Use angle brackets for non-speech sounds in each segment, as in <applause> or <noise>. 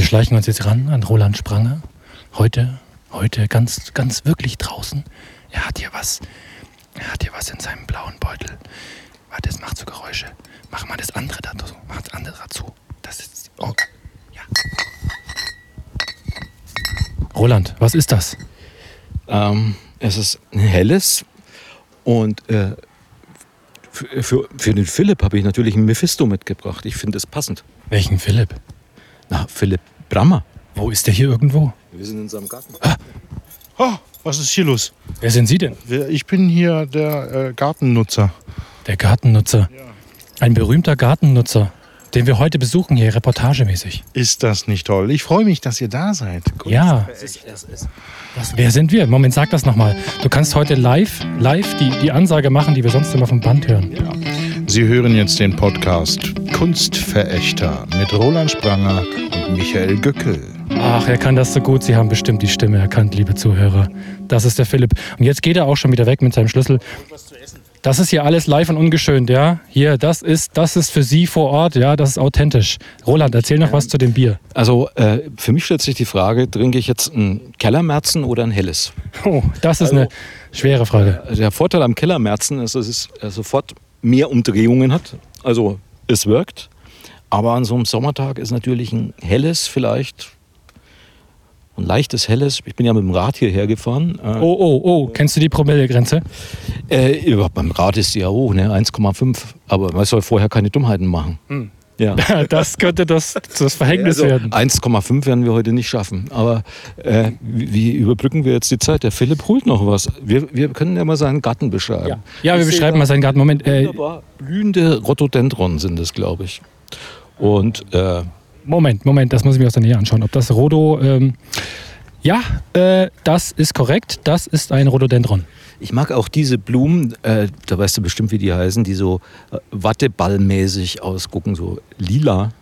Wir schleichen uns jetzt ran an Roland Spranger. Heute, heute ganz, ganz wirklich draußen. Er hat hier was. Er hat hier was in seinem blauen Beutel. Warte, es macht so Geräusche. Mach mal das andere dazu. Mach das andere dazu. Das ist. Oh. Ja. Roland, was ist das? Ähm, es ist ein helles und äh, für, für, für den Philipp habe ich natürlich einen Mephisto mitgebracht. Ich finde es passend. Welchen Philipp? Na, Philipp Brammer. Wo ist der hier irgendwo? Wir sind in seinem Garten. Oh, was ist hier los? Wer sind Sie denn? Ich bin hier der äh, Gartennutzer. Der Gartennutzer. Ein berühmter Gartennutzer, den wir heute besuchen hier, reportagemäßig. Ist das nicht toll? Ich freue mich, dass ihr da seid. Ja. Was, wer sind wir? Moment, sag das nochmal. Du kannst heute live, live die, die Ansage machen, die wir sonst immer vom Band hören. Sie hören jetzt den Podcast Kunstverächter mit Roland Spranger und Michael Göckel. Ach, er kann das so gut. Sie haben bestimmt die Stimme erkannt, liebe Zuhörer. Das ist der Philipp. Und jetzt geht er auch schon wieder weg mit seinem Schlüssel. Das ist hier alles live und ungeschönt, ja? Hier, das ist, das ist für Sie vor Ort, ja? Das ist authentisch. Roland, erzähl noch was zu dem Bier. Also äh, für mich stellt sich die Frage, trinke ich jetzt ein Kellermärzen oder ein helles? Oh, das ist eine schwere Frage. Der Vorteil am Kellermärzen ist, es äh, sofort mehr Umdrehungen hat. Also es wirkt. Aber an so einem Sommertag ist natürlich ein helles vielleicht, ein leichtes helles. Ich bin ja mit dem Rad hierher gefahren. Äh, Oh, oh, oh, kennst du die Promillegrenze? Äh, beim Rad ist die ja hoch, ne? 1,5. Aber man soll vorher keine Dummheiten machen. Ja. <laughs> Das könnte das, das Verhängnis Also werden. 1,5 werden wir heute nicht schaffen. Aber äh, wie, überbrücken wir jetzt die Zeit? Der Philipp holt noch was. Wir, wir können ja mal seinen Garten beschreiben. Ja, ja wir Ich beschreiben mal seinen Garten. Moment, äh, Wunderbar blühende Rhododendron sind es, glaube ich. Und äh, Moment, Moment, das muss ich mir aus der Nähe anschauen. Ob das Rhodo. Ähm, ja, äh, das ist korrekt. Das ist ein Rhododendron. ich mag auch diese Blumen, äh, da weißt du bestimmt, wie die heißen, die so äh, watteballmäßig ausgucken, so lila.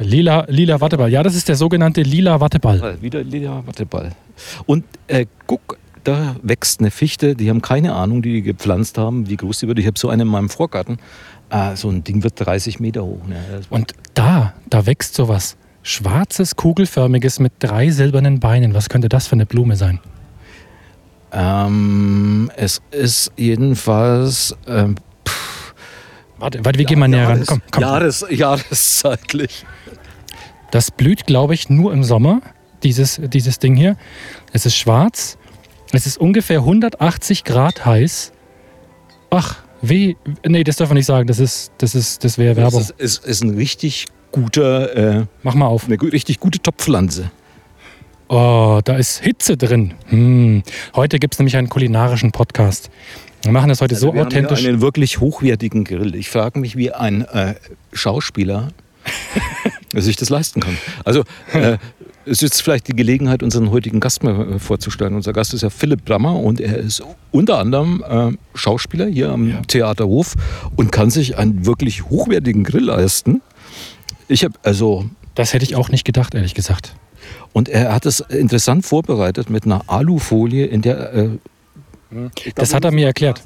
Lila, lila Watteball. Ja, das ist der sogenannte lila Watteball. Äh, Wieder lila Watteball. Und äh, guck, da wächst eine Fichte, die haben keine Ahnung, die die gepflanzt haben, wie groß die wird. Ich habe so eine in meinem Vorgarten. Äh, so ein Ding wird 30 Meter hoch. Ne? Und da, da wächst sowas. Schwarzes, kugelförmiges mit drei silbernen Beinen. Was könnte das für eine Blume sein? Ähm, es ist jedenfalls ähm, Warte, warte wir gehen mal näher ran. Komm, komm. Jahres, jahreszeitlich. Das blüht, glaube ich, nur im Sommer, dieses, dieses Ding hier. Es ist schwarz. Es ist ungefähr 180 Grad heiß. Ach, weh. Nee, das darf man nicht sagen. Das ist, das ist, das wäre Werbung. ist, ist, ist ein richtig guter, äh, Mach mal auf. eine richtig gute Topfpflanze. Oh, da ist Hitze drin. Hm. Heute gibt es nämlich einen kulinarischen Podcast. Wir machen das heute so Also wir haben authentisch. hier einen wirklich hochwertigen Grill. Ich frage mich, wie ein äh, Schauspieler <laughs> sich das leisten kann. Also äh, es ist vielleicht die Gelegenheit, unseren heutigen Gast mal äh, vorzustellen. Unser Gast ist ja Philipp Brammer und er ist unter anderem äh, Schauspieler hier am Theaterhof und kann sich einen wirklich hochwertigen Grill leisten. Ich habe also Das hätte ich auch nicht gedacht, ehrlich gesagt. und er hat es interessant vorbereitet mit einer Alufolie, in der äh, Das hat er mir erklärt.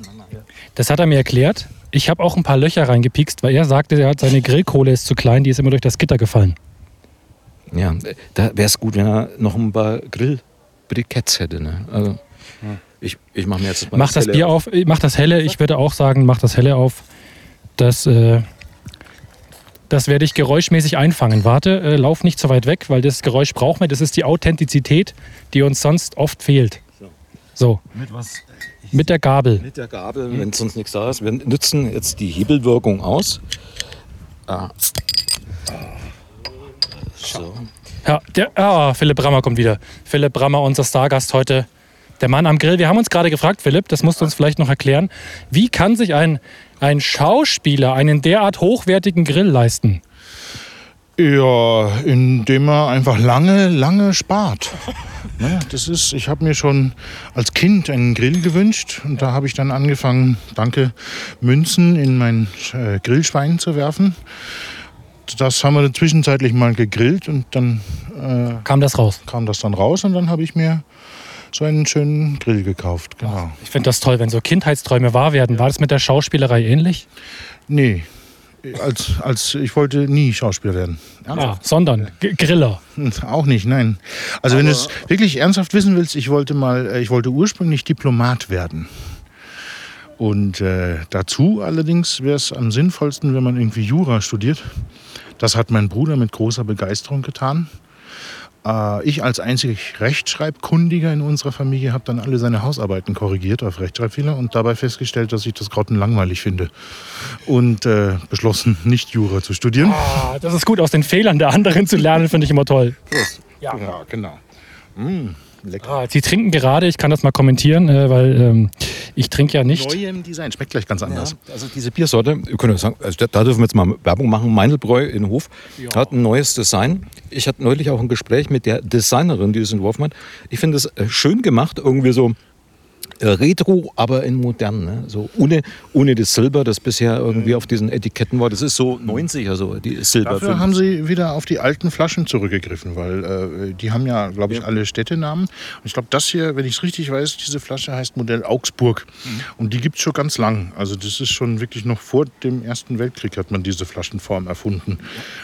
Das hat er mir erklärt. Ich habe auch ein paar Löcher reingepikst, weil er sagte, er hat seine Grillkohle ist zu klein, die ist immer durch das Gitter gefallen. Ja, da wäre es gut, wenn er noch ein paar Grillbriketts hätte. Ne? Also, ich, ich mache mir jetzt mal Mach das Helle Bier auf, äh, mach das helle. Ich würde auch sagen, mach das helle auf. Das, äh, das werde ich geräuschmäßig einfangen. Warte, äh, lauf nicht zu weit weg, weil das Geräusch braucht man. Das ist die Authentizität, die uns sonst oft fehlt. So, Mit was? mit der Gabel. Mit der Gabel, wenn sonst nichts da ist. Wir nutzen jetzt die Hebelwirkung aus. Ah. So. Ja, der, ah, Philipp Brammer kommt wieder. Philipp Brammer, unser Stargast heute. Der Mann am Grill. Wir haben uns gerade gefragt, Philipp, das musst du uns vielleicht noch erklären. Wie kann sich ein, ein Schauspieler einen derart hochwertigen Grill leisten? Ja, indem er einfach lange, lange spart. Ne, das ist, ich habe mir schon als Kind einen Grill gewünscht und da habe ich dann angefangen, danke, Münzen in mein äh, Grillschwein zu werfen. Das haben wir zwischenzeitlich mal gegrillt und dann äh, Kam das raus? kam das dann raus und dann habe ich mir so einen schönen Grill gekauft. Genau. Ich finde das toll, wenn so Kindheitsträume wahr werden. War das mit der Schauspielerei ähnlich? Nee, als, als ich wollte nie Schauspieler werden. Ah, sondern G Griller. <laughs> Auch nicht, nein. Also wenn du es wirklich ernsthaft wissen willst, ich wollte mal, äh, ich wollte ursprünglich Diplomat werden. Und äh, dazu allerdings wäre es am sinnvollsten, wenn man irgendwie Jura studiert. Das hat mein Bruder mit großer Begeisterung getan. Äh, ich als einzig Rechtschreibkundiger in unserer Familie habe dann alle seine Hausarbeiten korrigiert auf Rechtschreibfehler und dabei festgestellt, dass ich das grottenlangweilig finde. Und äh, beschlossen, nicht Jura zu studieren. Ah, das ist gut, aus den Fehlern der anderen zu lernen, finde ich immer toll. Ja, genau. Mm, lecker. Ah, Sie trinken gerade, ich kann das mal kommentieren, äh, weil ähm, ich trinke ja nicht. Neu im Design, schmeckt gleich ganz anders. Also diese Biersorte, wir können ja sagen, also da, dürfen wir jetzt mal Werbung machen. Meindelbräu in Hof hat ein neues Design. Ich hatte neulich auch ein Gespräch mit der Designerin, die es entworfen hat. Ich finde es äh, schön gemacht, irgendwie so retro, aber in modern. Ne? So ohne, ohne das Silber, das bisher irgendwie auf diesen Etiketten war. Das ist so 90er, so die Silber. Dafür haben sie wieder auf die alten Flaschen zurückgegriffen, weil äh, die haben ja, glaube ich, alle Städtenamen. Und ich glaube, das hier, wenn ich es richtig weiß, diese Flasche heißt Modell Augsburg. Und die gibt es schon ganz lang. Also das ist schon wirklich noch vor dem Ersten Weltkrieg hat man diese Flaschenform erfunden.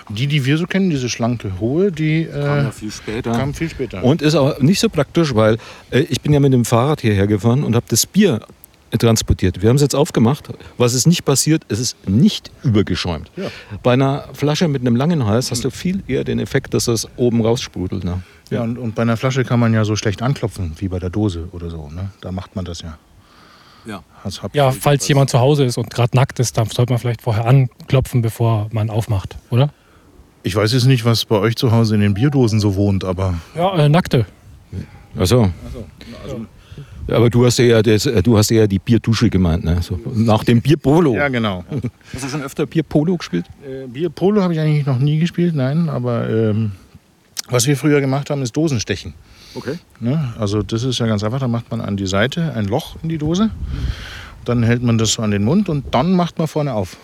Die, die wir so kennen, diese schlanke, hohe, die äh, Kam ja viel später. kam viel später. Und ist auch nicht so praktisch, weil äh, ich bin ja mit dem Fahrrad hierher gefahren und habe das Bier transportiert. Wir haben es jetzt aufgemacht. Was ist nicht passiert? Es ist nicht übergeschäumt. Ja. Bei einer Flasche mit einem langen Hals hast du viel eher den Effekt, dass das oben raussprudelt. Ne? ja, und, und bei einer Flasche kann man ja so schlecht anklopfen, wie bei der Dose oder so. Ne? Da macht man das ja. Ja. Das Ja, falls jemand zu Hause ist und gerade nackt ist, dann sollte man vielleicht vorher anklopfen, bevor man aufmacht, oder? Ich weiß jetzt nicht, was bei euch zu Hause in den Bierdosen so wohnt, aber Ja, äh, nackte. Also. Aber du hast eher, das, äh, du hast eher die Bierdusche gemeint, ne? So, nach dem Bierpolo. ja, genau. <laughs> Hast du schon öfter Bierpolo gespielt? Äh, Bierpolo habe ich eigentlich noch nie gespielt, nein, aber ähm, was wir früher gemacht haben, ist Dosenstechen. Okay. Ne? Also das ist ja ganz einfach, da macht man an die Seite ein Loch in die Dose, dann hält man das so an den Mund und dann macht man vorne auf.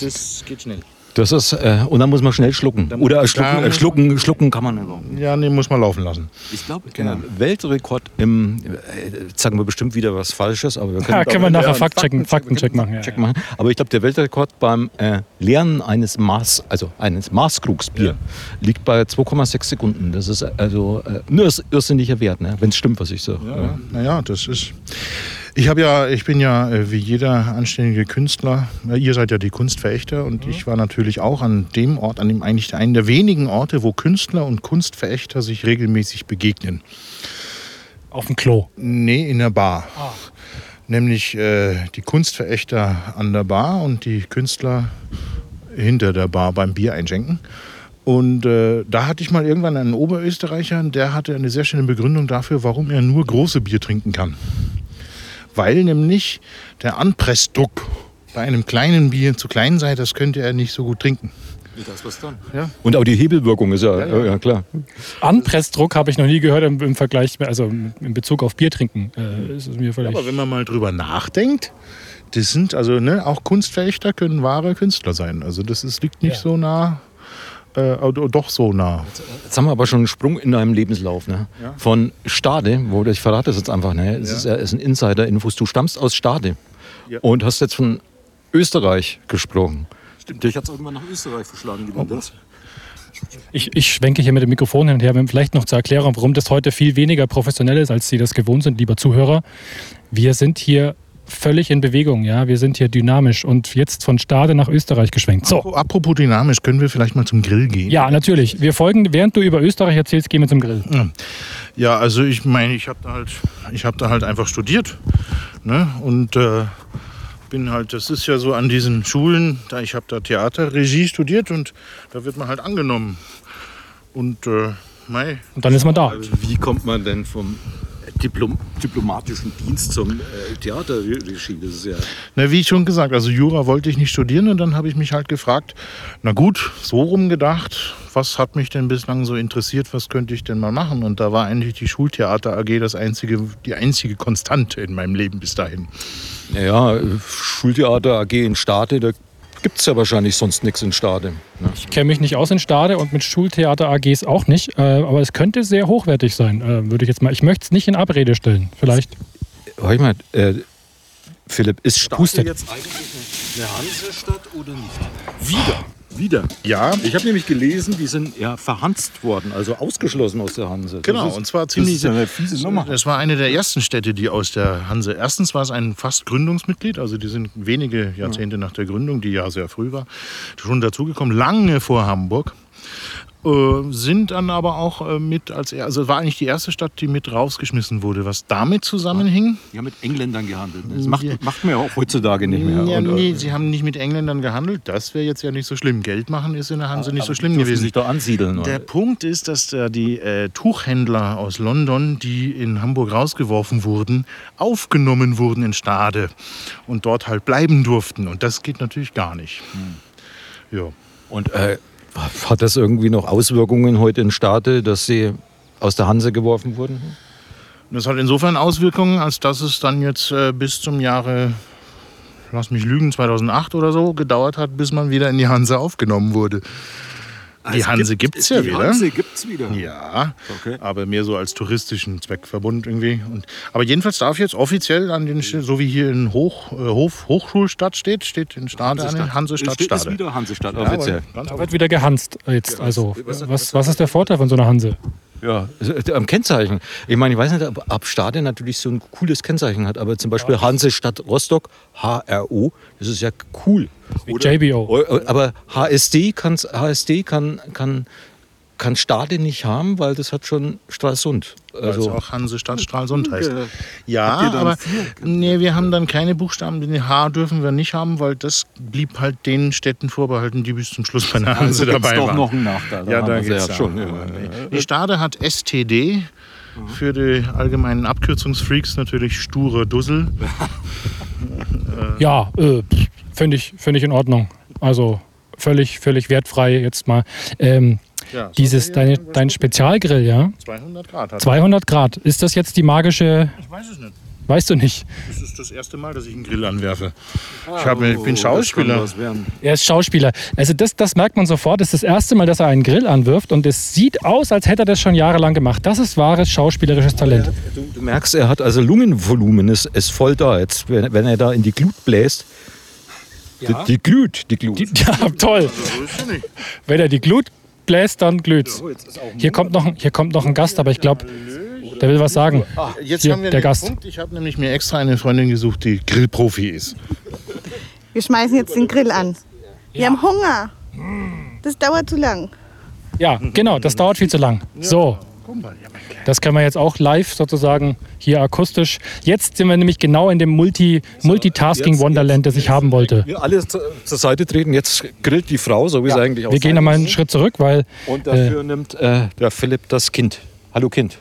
Das geht schnell. Das ist, äh, und dann muss man schnell schlucken. Dann- Oder da schlucken, äh, schlucken, schlucken kann man immer. Ja, nee, muss man laufen lassen. Ich glaube, Genau. der Weltrekord im, äh, jetzt sagen wir bestimmt wieder was Falsches, aber wir <laughs> Ja, können wir nachher ja, Faktchecken- Faktencheck machen, ja, Check ja. machen. Aber ich glaube, der Weltrekord beim äh, Leeren eines Maß, also eines Maßkrugsbier, liegt bei 2,6 Sekunden. Das ist also äh, nur ist irrsinniger Wert, ne? wenn es stimmt, was ich sage. Ja, naja, das ist. Ich habe ja, ich bin ja äh, wie jeder anständige Künstler, äh, ihr seid ja die Kunstverächter und ich war natürlich auch an dem Ort, an dem eigentlich einen der wenigen Orte, wo Künstler und Kunstverächter sich regelmäßig begegnen. Auf dem Klo. Nee, in der Bar. Nämlich äh, die Kunstverächter an der Bar und die Künstler hinter der Bar beim Bier einschenken. Und äh, da hatte ich mal irgendwann einen Oberösterreicher, der hatte eine sehr schöne Begründung dafür, warum er nur große Bier trinken kann. Weil nämlich der Anpressdruck bei einem kleinen Bier zu klein sei, das könnte er nicht so gut trinken. Das was dann? Ja. Und auch die Hebelwirkung ist ja, ja. ja klar. Anpressdruck habe ich noch nie gehört im, im Vergleich, also in Bezug auf Bier trinken. Äh, ist es mir völlig. Aber wenn man mal drüber nachdenkt, das sind also ne, auch Kunstverächter können wahre Künstler sein. Also das ist, liegt nicht Ja. so nah, äh, oder doch so nah. Jetzt haben wir aber schon einen Sprung in deinem Lebenslauf. Ne? Ja. Von Stade, wo ich verrate es jetzt einfach, ne? es Ja. ist, ja- ist ein Insider-Infos. Du stammst aus Stade Ja. und hast jetzt von Österreich gesprochen. Stimmt, dich hat es irgendwann nach Österreich verschlagen. Wie das? Ich, ich schwenke hier mit dem Mikrofon hin und her, um vielleicht noch zur Erklärung, warum das heute viel weniger professionell ist, als Sie das gewohnt sind, lieber Zuhörer. Wir sind hier völlig in Bewegung, ja. Wir sind hier dynamisch und jetzt von Stade nach Österreich geschwenkt. So. Apropos dynamisch, können wir vielleicht mal zum Grill gehen? Ja, natürlich. Wir folgen, während du über Österreich erzählst, gehen wir zum Grill. Ja, also ich meine, ich habe da halt, ich habe da halt einfach studiert, ne? Und äh, bin halt, das ist ja so an diesen Schulen, da ich habe da Theaterregie studiert und da wird man halt angenommen. Und äh, mei, Und dann ist man da. Also wie kommt man denn vom Diplom diplomatischen Dienst zum äh, Theaterregie? Das ist ja Na, wie schon gesagt, also Jura wollte ich nicht studieren und dann habe ich mich halt gefragt, na gut, so rumgedacht, was hat mich denn bislang so interessiert, was könnte ich denn mal machen? Und da war eigentlich die Schultheater AG das einzige, die einzige Konstante in meinem Leben bis dahin. Naja, Schultheater AG in Stade, da gibt es ja wahrscheinlich sonst nichts in Stade. Ne? Ich kenne mich nicht aus in Stade und mit Schultheater AGs auch nicht, äh, aber es könnte sehr hochwertig sein, äh, würde ich jetzt mal. Ich möchte es nicht in Abrede stellen. Vielleicht. Hör ich mal, äh, Philipp, ist Stade Pustet. jetzt eigentlich eine Hansestadt oder nicht? Wieder. Wieder. Ja, Ich habe nämlich gelesen, die sind ja verhanzt worden, also ausgeschlossen aus der Hanse. Das Genau, ist, und zwar das ziemlich. ja eine fiese Nummer. Das war eine der ersten Städte, die aus der Hanse. Erstens war es ein fast Gründungsmitglied, also die sind wenige Jahrzehnte nach der Gründung, die ja sehr früh war, schon dazugekommen, lange vor Hamburg. Äh, sind dann aber auch äh, mit als er- also war eigentlich die erste Stadt, die mit rausgeschmissen wurde, was damit zusammenhing. Die haben mit Engländern gehandelt. Das macht, macht man ja auch heutzutage nicht mehr. Ja, Und, äh, nee, sie haben nicht mit Engländern gehandelt. Das wäre jetzt ja nicht so schlimm. Geld machen ist in der Hanse nicht so schlimm gewesen. sich da ansiedeln. Der oder? Punkt ist, dass da die äh, Tuchhändler aus London, die in Hamburg rausgeworfen wurden, aufgenommen wurden in Stade und dort halt bleiben durften. Und das geht natürlich gar nicht. Hm. Ja. Und äh, hat das irgendwie noch Auswirkungen heute in Stade, dass sie aus der Hanse geworfen wurden? Das hat insofern Auswirkungen, als dass es dann jetzt äh, bis zum Jahre, lass mich lügen, 2008 oder so gedauert hat, bis man wieder in die Hanse aufgenommen wurde. Die Hanse gibt es ja die wieder. Hanse gibt es wieder. Ja, Okay. aber mehr so als touristischen Zweckverbund irgendwie. Und, aber jedenfalls darf jetzt offiziell an den, so wie hier in Hoch, äh, Hof, Hochschulstadt steht, steht in Stade eine Hansestadt Steht das Stade. wieder Hansestadt Ja, offiziell. Da wird wieder gehanzt jetzt. Also, was, was ist der Vorteil von so einer Hanse? Ja, äh, am Kennzeichen. Ich meine, ich weiß nicht, ob, ob Stade natürlich so ein cooles Kennzeichen hat, aber zum Beispiel Hansestadt Rostock, HRO, das ist ja cool. Wie JBO. O- Aber HSD, kann's, HSD kann, kann, kann Stade nicht haben, weil das hat schon Stralsund. Also Also, auch Hansestadt Stralsund heißt. Ja, aber nee, wir haben dann keine Buchstaben. Den H dürfen wir nicht haben, weil das blieb halt den Städten vorbehalten, die bis zum Schluss bei der Hanse also dabei doch waren. noch einen Nachteil. Ja, da geht's ja schon. Ja. Die Stade hat STD. Für die allgemeinen Abkürzungsfreaks natürlich sture Dussel. <laughs> Ja, äh, finde ich, find ich in Ordnung. Also völlig, völlig wertfrei jetzt mal. Ähm, dieses, so, deine, dein Spezialgrill, ja? 200 Grad hat. 200 Grad. Ist das jetzt die magische, Ich weiß es nicht. weißt du nicht? Das ist das erste Mal, dass ich einen Grill anwerfe. Ich, hab, ich bin Schauspieler. Was werden. Er ist Schauspieler. Also das, das merkt man sofort. Das ist das erste Mal, dass er einen Grill anwirft und es sieht aus, als hätte er das schon jahrelang gemacht. Das ist wahres schauspielerisches Talent. Du, du merkst, er hat also Lungenvolumen, ist, ist voll da. Jetzt, wenn, wenn er da in die Glut bläst, die, die Glut, die Glut. <laughs> Die, ja, toll. Wenn er die Glut bläst, dann glüht's. Hier kommt noch, ein- hier kommt noch ein Gast, aber ich glaube, der will was sagen. Jetzt Hier, haben wir der den Gast. Punkt. Ich habe nämlich mir extra eine Freundin gesucht, die Grillprofi ist. Wir schmeißen jetzt den Grill an. Wir haben Hunger. Das dauert zu lang. Ja, genau, das dauert viel zu lang. So, das können wir jetzt auch live sozusagen hier akustisch. Jetzt sind wir nämlich genau in dem Multi, Multitasking Wonderland, das ich haben wollte. Wir alle zu, zur Seite treten. Jetzt grillt die Frau, so wie es eigentlich auch Wir gehen sein noch mal einen. Schritt zurück, weil Und dafür nimmt äh, der Philipp das Kind. Hallo Kind.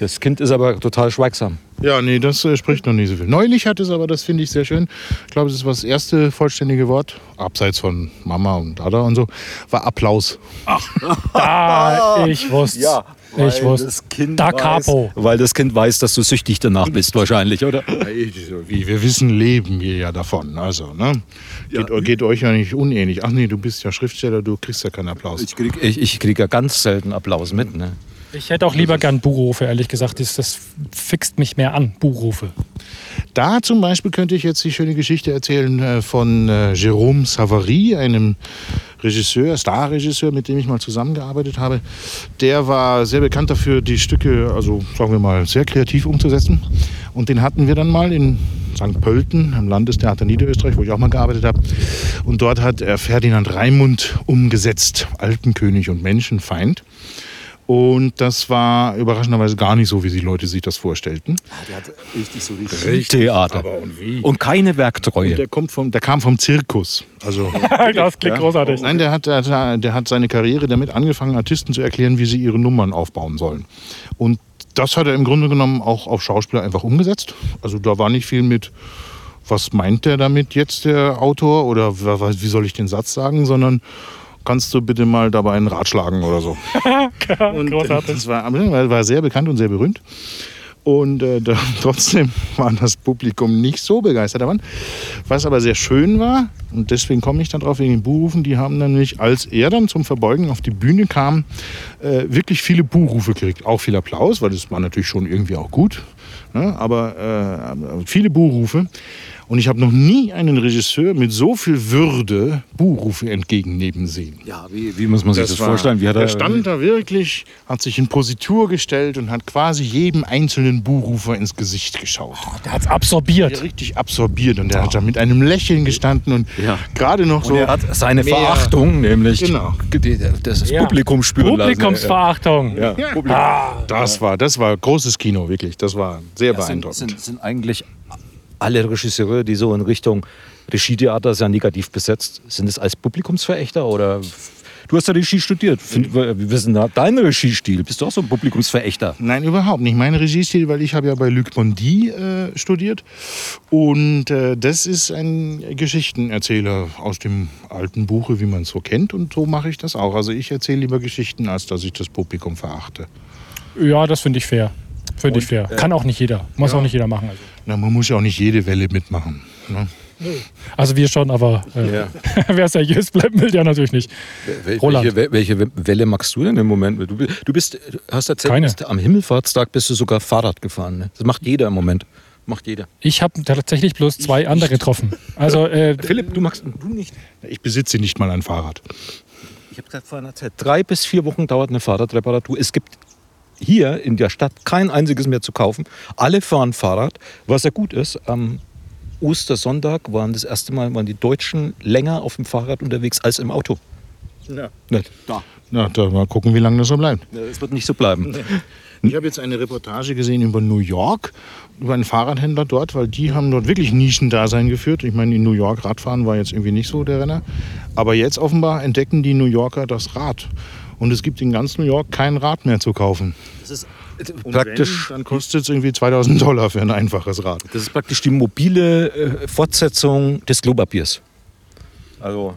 Das Kind ist aber total schweigsam. Ja, nee, das äh, spricht noch nicht so viel. Neulich hat es aber, das finde ich sehr schön, ich glaube, das war das erste vollständige Wort, abseits von Mama und Dada und so, war Applaus. ah, <laughs> ich wusste ich wusste das Kind Da weiß, Capo. Weil das Kind weiß, dass du süchtig danach bist, wahrscheinlich, oder? Wie wir wissen, leben wir ja davon. Also, ne? Geht, geht euch ja nicht unähnlich. Ach nee, du bist ja Schriftsteller, du kriegst ja keinen Applaus. Ich kriege ich, ich krieg ja ganz selten Applaus mit. Ne? Ich hätte auch lieber gern Buchrufe, ehrlich gesagt. Das, das fixt mich mehr an, Buchrufe. Da zum Beispiel könnte ich jetzt die schöne Geschichte erzählen äh, von äh, Jérôme Savary, einem Regisseur, Starregisseur, mit dem ich mal zusammengearbeitet habe. Der war sehr bekannt dafür, die Stücke, also sagen wir mal, sehr kreativ umzusetzen. Und den hatten wir dann mal in St. Pölten, am Landestheater Niederösterreich, wo ich auch mal gearbeitet habe. Und dort hat er Ferdinand Raimund umgesetzt, Alpenkönig und Menschenfeind. Und das war überraschenderweise gar nicht so, wie die Leute sich das vorstellten. Der hat richtig so richtig Theater. Aber und wie? Und keine Werktreue. Der, kommt vom, der kam vom Zirkus. Also, <laughs> das klingt großartig. nein, der hat, der, hat- der hat seine Karriere damit angefangen, Artisten zu erklären, wie sie ihre Nummern aufbauen sollen. Und das hat er im Grunde genommen auch auf Schauspieler einfach umgesetzt. Also da war nicht viel mit, was meint der damit jetzt, der Autor, oder wie soll ich den Satz sagen, sondern kannst du bitte mal dabei einen Rat schlagen oder so. <laughs> Und Großartig. das war, war sehr bekannt und sehr berühmt. Und äh, da, <laughs> trotzdem war das Publikum nicht so begeistert davon. Was aber sehr schön war, und deswegen komme ich dann drauf wegen den Buhrufen, die haben nämlich, als er dann zum Verbeugen auf die Bühne kam, äh, wirklich viele Buhrufe gekriegt. Auch viel Applaus, weil das war natürlich schon irgendwie auch gut. Ne? Aber äh, viele Buhrufe. Und ich habe noch nie einen Regisseur mit so viel Würde Buhrufe entgegennehmen sehen. Ja, wie, wie muss man sich das, war- vorstellen? Wie hat er er, stand da wirklich, hat sich in Positur gestellt und hat quasi jedem einzelnen Buhrufer ins Gesicht geschaut. Der hat's absorbiert. Der richtig absorbiert und der hat da mit einem Lächeln gestanden und Ja. gerade noch so. Und er hat seine mehr- Verachtung, nämlich Genau. die- das Ja. Publikum spüren lassen. Publikumsverachtung. Ja. Ja, das war, das war großes Kino, wirklich. Das war sehr Ja, sind, beeindruckend. sind, sind eigentlich alle Regisseure, die so in Richtung Regietheater sehr negativ besetzt, sind es als Publikumsverächter oder du hast ja Regie studiert. Wir wissen da dein Regiestil. Bist du auch so ein Publikumsverächter? Nein, überhaupt nicht. Mein Regiestil, weil ich habe ja bei Luc Bondy äh, studiert. Und äh, das ist ein Geschichtenerzähler aus dem alten Buche, wie man es so kennt. Und so mache ich das auch. Also ich erzähle lieber Geschichten, als dass ich das Publikum verachte. Ja, das finde ich fair. Finde ich fair. Kann auch nicht jeder. Muss auch nicht jeder machen. Also, Na, man muss ja auch nicht jede Welle mitmachen. Ne? also wir schon, aber äh, <laughs> wer seriös bleiben will, der natürlich nicht. Wel- Roland. Welche, welche Welle magst du denn im Moment? Du, du bist, du hast erzählt, bist am Himmelfahrtstag bist du sogar Fahrrad gefahren. Ne? Das macht jeder im Moment. Macht jeder. Ich habe tatsächlich bloß zwei andere getroffen. Also äh, Philipp, du magst du nicht. Ich besitze nicht mal ein Fahrrad. Ich habe gesagt vorhin erzählt, drei bis vier Wochen dauert eine Fahrradreparatur. Es gibt hier in der Stadt kein einziges mehr zu kaufen. Alle fahren Fahrrad, was ja gut ist. Am Ostersonntag waren das erste Mal waren die Deutschen länger auf dem Fahrrad unterwegs als im Auto. Ja. Nicht? Da. Na, da mal gucken, wie lange das so bleibt. Es wird nicht so bleiben. Ich habe jetzt eine Reportage gesehen über New York, über einen Fahrradhändler dort, weil die haben dort wirklich Nischendasein geführt. Ich meine, in New York Radfahren war jetzt irgendwie nicht so der Renner. Aber jetzt offenbar entdecken die New Yorker das Rad. Und es gibt in ganz New York kein Rad mehr zu kaufen. Das ist Und praktisch. Wenn, dann kostet es irgendwie 2000 Dollar für ein einfaches Rad. Das ist praktisch die mobile äh, Fortsetzung des Klopapiers. Also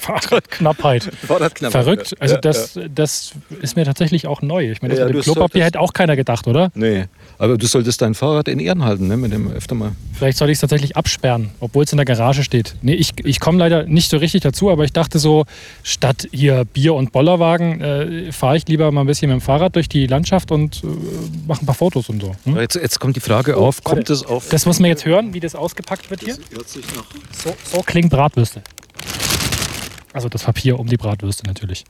Fahrradknappheit. <laughs> Fahrradknappheit. Verrückt. Also Ja, das, das ist mir tatsächlich auch neu. Ich meine, das Ja, mit dem Klopapier hätte auch keiner gedacht, oder? Nee, aber du solltest dein Fahrrad in Ehren halten, ne? Mit dem öfter mal. Vielleicht soll ich es tatsächlich absperren, obwohl es in der Garage steht. Nee, ich, ich komme leider nicht so richtig dazu, aber ich dachte so, statt hier Bier- und Bollerwagen äh, fahre ich lieber mal ein bisschen mit dem Fahrrad durch die Landschaft und äh, mache ein paar Fotos und so. Hm? Jetzt, jetzt kommt die Frage auf, kommt es auf. Das muss man jetzt hören, wie das ausgepackt wird hier. So, so klingt Bratwürste. Also das Papier um die Bratwürste natürlich.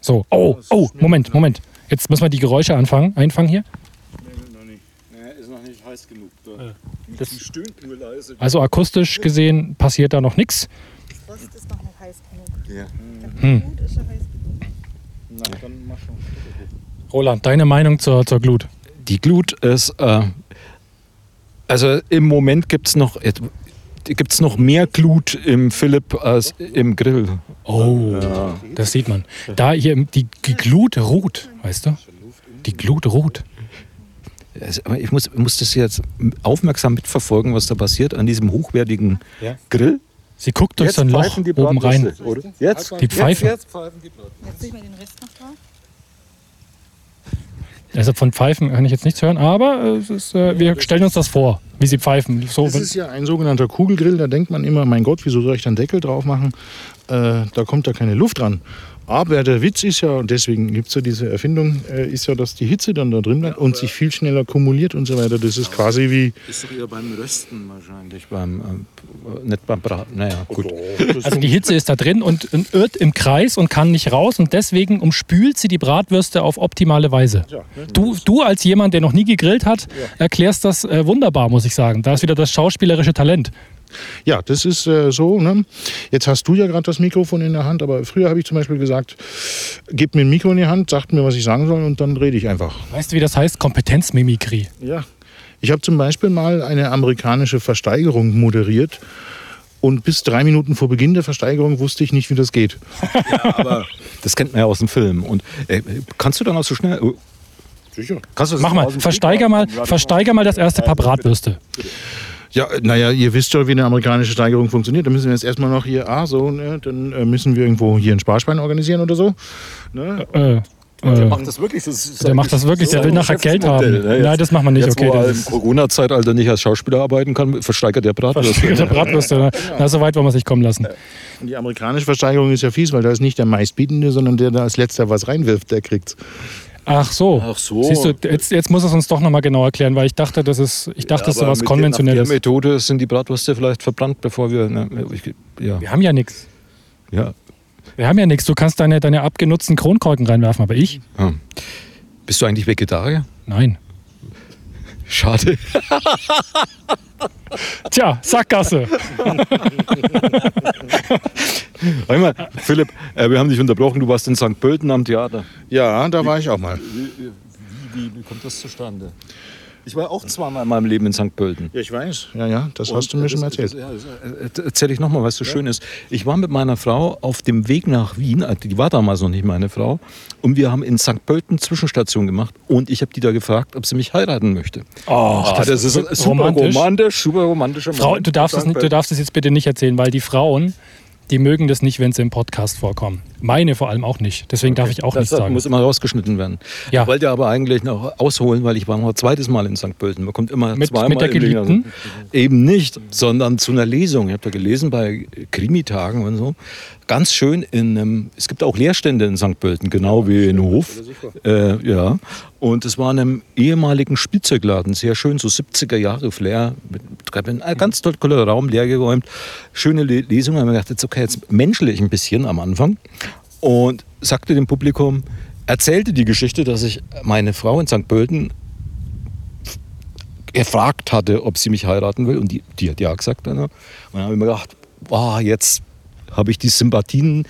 So, oh, oh, Moment, Moment. Jetzt müssen wir die Geräusche anfangen, einfangen hier. ist noch nicht heiß genug. Das, stöhnt nur leise. also akustisch gesehen passiert da noch nichts. Frost ist noch nicht heiß genug. Ja. Hm. Gut ist schon heiß genug. Roland, deine Meinung zur, zur Glut? Die Glut ist, äh, also im Moment gibt es noch, gibt's noch mehr Glut im Philipp als im Grill. Oh, das sieht man. Da hier die, die Glut ruht, weißt du? Die Glut ruht. Also, ich muss, muss das jetzt aufmerksam mitverfolgen, was da passiert an diesem hochwertigen Ja. Grill. Sie guckt durch so ein Loch oben rein. Oder? Jetzt, Die Pfeifen. Jetzt, jetzt pfeifen die. Jetzt tue ich mal den Rest noch drauf. Also von Pfeifen kann ich jetzt nichts hören, aber äh, es ist, äh, wir stellen uns das vor, wie sie pfeifen. So, Das ist ja ein sogenannter Kugelgrill. Da denkt man immer, mein Gott, wieso soll ich da einen Deckel drauf machen? Äh, da kommt da keine Luft dran. Aber der Witz ist ja, und deswegen gibt es ja diese Erfindung, äh, ist ja, dass die Hitze dann da drin bleibt und sich viel schneller kumuliert und so weiter. Das ist quasi wie. Ist doch eher beim Rösten wahrscheinlich. Beim, ähm, nicht beim Braten. Naja, gut. also die Hitze ist da drin und, und irrt im Kreis und kann nicht raus und deswegen umspült sie die Bratwürste auf optimale Weise. Du, du als jemand, der noch nie gegrillt hat, erklärst das äh, wunderbar, muss ich sagen. Da ist wieder das schauspielerische Talent. Ja, das ist äh, so. Ne? Jetzt hast du ja gerade das Mikrofon in der Hand, aber früher habe ich zum Beispiel gesagt, gebt mir ein Mikro in die Hand, sagt mir, was ich sagen soll und dann rede ich einfach. Weißt du, wie das heißt? Kompetenzmimikrie. Ja. Ich habe zum Beispiel mal eine amerikanische Versteigerung moderiert. Und bis drei Minuten vor Beginn der Versteigerung wusste ich nicht, wie das geht. <laughs> Aber das kennt man ja aus dem Film. Und äh, kannst du dann auch so schnell. äh, Sicher. Kannst du das Mach mal, versteiger mal, versteiger mal das erste Paar Bratwürste. Ja, naja, ihr wisst ja, wie eine amerikanische Steigerung funktioniert. Da müssen wir jetzt erstmal noch hier, ah, so, ne, dann äh, müssen wir irgendwo hier ein Sparschwein organisieren oder so. Ne? Äh, Äh, macht das wirklich. Das ist der macht das wirklich, der will nachher Geld haben. Ne? Nein, das macht man nicht. Jetzt, Okay, wo er im Corona-Zeitalter nicht als Schauspieler arbeiten kann, versteigert der Bratwurst. Versteigerter Bratwürste. ne? Na, so weit wollen wir es nicht kommen lassen. Und die amerikanische Versteigerung ist ja fies, weil da ist nicht der meistbietende, sondern der, der als letzter was reinwirft, der kriegt's. Ach so. Ach so. Siehst du, jetzt, jetzt muss es uns doch nochmal genau erklären, weil ich dachte, das ist, ich dachte, das ist was mit Konventionelles. Der Methode sind die Bratwürste vielleicht verbrannt, bevor wir. Ne, ich, ja, Wir haben ja nichts. ja. Wir haben ja nichts. Du kannst deine, deine abgenutzten Kronkorken reinwerfen, aber ich? Ah. Bist du eigentlich Vegetarier? Nein. Schade. Tja, Sackgasse. <laughs> Einmal, Philipp, äh, wir haben dich unterbrochen. Du warst in St. Pölten am Theater. Ja, da war ich auch mal. Wie, wie, wie kommt das zustande? Ich war auch zweimal in meinem Leben in St. Pölten. Ja, ich weiß. Ja, ja, das hast du mir Und, schon äh, erzählt. Das, ja, das, äh, erzähl ich nochmal, was so schön ist. Ich war mit meiner Frau auf dem Weg nach Wien, äh, die war damals noch nicht meine Frau, und wir haben in St. Pölten Zwischenstation gemacht und ich habe die da gefragt, ob sie mich heiraten möchte. Oh, Ah, das, ist super romantisch. romantisch, super romantischer Frau, Moment. du darfst, es nicht, du darfst es jetzt bitte nicht erzählen, weil die Frauen, die mögen das nicht, wenn sie im Podcast vorkommen. Meine vor allem auch nicht. Deswegen darf ich auch das nichts sagen. muss immer rausgeschnitten werden. Ja. Ich wollte aber eigentlich noch ausholen, weil ich war noch ein zweites Mal in St. Pölten. Man kommt immer Mit- zweimal mit der. Geliebten? Eben nicht, sondern zu einer Lesung. Ich habe da gelesen bei Krimitagen und so. Ganz schön in einem, es gibt auch Leerstände in St. Pölten, genau wie in Hof. Äh, ja. Und es war in einem ehemaligen Spielzeugladen, sehr schön, so 70er Jahre Flair, mit Treppen, ein ganz toll- toller Raum, leergeräumt. Schöne Le Lesung. Da habe ich gedacht, jetzt okay, jetzt menschlich ein bisschen am Anfang. Und sagte dem Publikum, erzählte die Geschichte, dass ich meine Frau in St. Pölten gefragt hatte, ob sie mich heiraten will. Und die, die hat ja gesagt. Dann. Und dann habe ich mir gedacht, wow, jetzt habe ich die Sympathien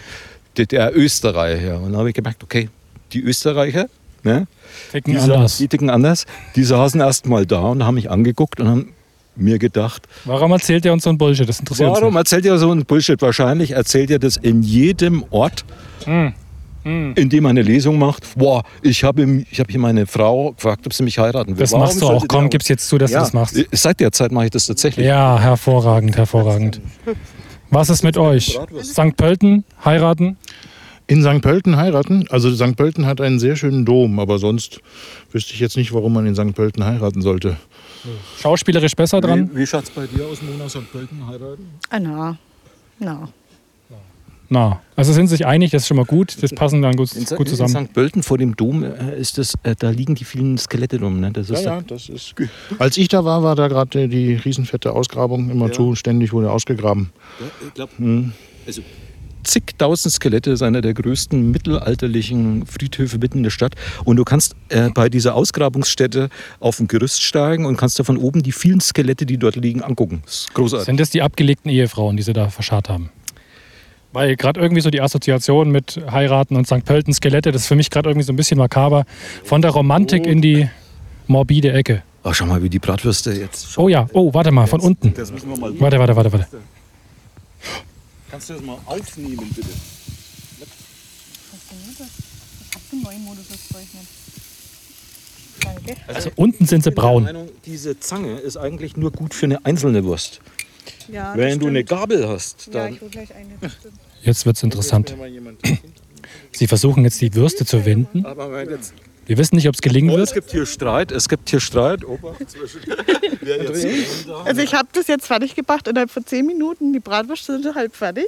der, der Österreicher. Und dann habe ich gemerkt, okay, die Österreicher, ne, Ticken die, anders. Die ticken anders, die saßen erst mal da und haben mich angeguckt und haben mir gedacht, Warum erzählt ihr uns so ein Bullshit? Das interessiert warum uns erzählt ihr so ein Bullshit? Wahrscheinlich erzählt ihr das in jedem Ort, Hm. Hm. in dem er eine Lesung macht. Boah, ich habe ich habe hier meine Frau gefragt, ob sie mich heiraten will. Das Warum machst du auch. Komm, gib's jetzt zu, dass ja, du das machst. Seit der Zeit mache ich das tatsächlich. Ja, hervorragend, hervorragend. <laughs> Was ist mit euch? St. Pölten, heiraten? In St. Pölten heiraten? Also St. Pölten hat einen sehr schönen Dom, aber sonst wüsste ich jetzt nicht, warum man in St. Pölten heiraten sollte. Schauspielerisch besser dran? Wie, wie schaut es bei dir aus, Mona St. Pölten heiraten? Ah, na. Na. Na, also sind sich einig, das ist schon mal gut. Das passen dann gut, In, gut zusammen. in St. Pölten vor dem Dom äh, ist das, äh, da liegen die vielen Skelette rum. Ne? Das ist Ja, ja, das ist. Als ich da war, war da gerade die riesenfette Ausgrabung immer Ja. zu. Ständig wurde ausgegraben. Ich glaube, also zigtausend Skelette ist einer der größten mittelalterlichen Friedhöfe mitten in der Stadt. Und du kannst äh, bei dieser Ausgrabungsstätte auf ein Gerüst steigen und kannst da von oben die vielen Skelette, die dort liegen, angucken. Das ist großartig. Sind das die abgelegten Ehefrauen, die sie da verscharrt haben? Weil gerade irgendwie so die Assoziation mit Heiraten und St. Pölten, Skelette, das ist für mich gerade irgendwie so ein bisschen makaber. Von der Romantik in die morbide Ecke. Oh, schau mal, wie die Bratwürste jetzt. Oh ja, oh, warte mal, von unten. Das müssen wir mal. Warte, warte, warte, warte. Kannst du das mal aufnehmen, bitte? Also unten sind sie braun. Meinung, diese Zange ist eigentlich nur gut für eine einzelne Wurst. Ja, Wenn du eine stimmt. Gabel hast, Ja, dann. ich hol gleich eine. stimmt. Jetzt wird es interessant. Sie versuchen jetzt die Würste zu wenden. aber jetzt, Wir wissen nicht, ob es gelingen oh, es wird. gibt hier Streit, es gibt hier Streit. Opa, zwischen. <laughs> Also ich habe das jetzt fertig gebracht innerhalb von 10 Minuten. Die Bratwürste sind halb fertig.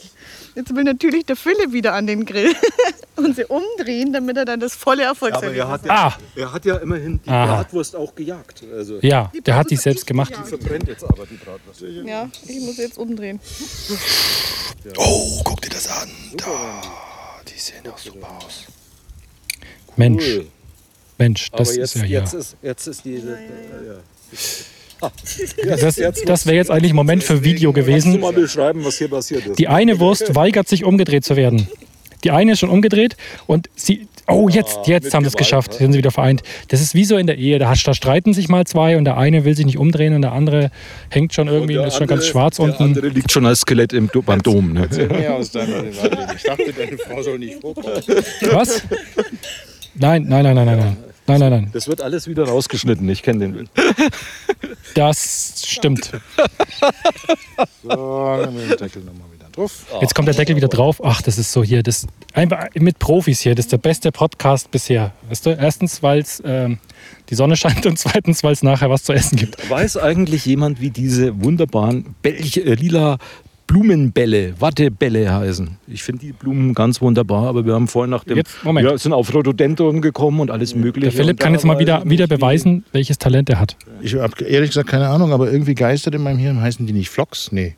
Jetzt will natürlich der Fülle wieder an den Grill <laughs> und sie umdrehen, damit er dann das volle er Erfolgserlebnis hat, hat. ja, Ah, er hat ja immerhin die Aha. Bratwurst auch gejagt. Also ja, der hat die selbst gemacht. verbrennt jetzt aber die Bratwurst. Ja, ich muss jetzt umdrehen. Oh, guck dir das an. Da, die sehen doch super aus. Mensch, Cool. Mensch, das aber jetzt, ist ja ja. jetzt, ist, jetzt ist diese. Ja, <laughs> Das, das wäre jetzt eigentlich ein Moment für Video Kannst du gewesen. mal beschreiben, was hier passiert ist? Die eine Wurst weigert sich umgedreht zu werden. Die eine ist schon umgedreht und sie. Oh, jetzt, jetzt mit haben sie es geschafft. ne? Sind sie wieder vereint. Das ist wie so in der Ehe. Da, da streiten sich mal zwei und der eine will sich nicht umdrehen und der andere hängt schon irgendwie und Der ist schon ganz andere- schwarz der unten. andere liegt schon als Skelett im, beim Dom. Ne? Aus deiner Privatleben. Ich dachte, deine Frau soll nicht <laughs> vorkommen. Was? Nein, nein, nein, nein, nein, nein. Nein, nein. Das wird alles wieder rausgeschnitten. Ich kenne den Bild. <laughs> Das stimmt. So, dann wir den Deckel nochmal wieder drauf. Jetzt kommt der Deckel wieder drauf. Ach, das ist so hier. Das, einfach mit Profis hier. Das ist der beste Podcast bisher. Weißt du? Erstens, weil es ähm, die Sonne scheint und zweitens, weil es nachher was zu essen gibt. Weiß eigentlich jemand, wie diese wunderbaren Belch, äh, lila Blumenbälle, Wattebälle heißen? Ich finde die Blumen ganz wunderbar, aber wir haben vorhin nach dem. Jetzt, Moment. Ja, sind auf Rhododendron gekommen und alles Mögliche. Der Philipp kann jetzt mal wieder, wieder beweisen, welches Talent er hat. Ich habe ehrlich gesagt keine Ahnung, aber irgendwie geistert in meinem Hirn. Heißen die nicht Flocks? Nee.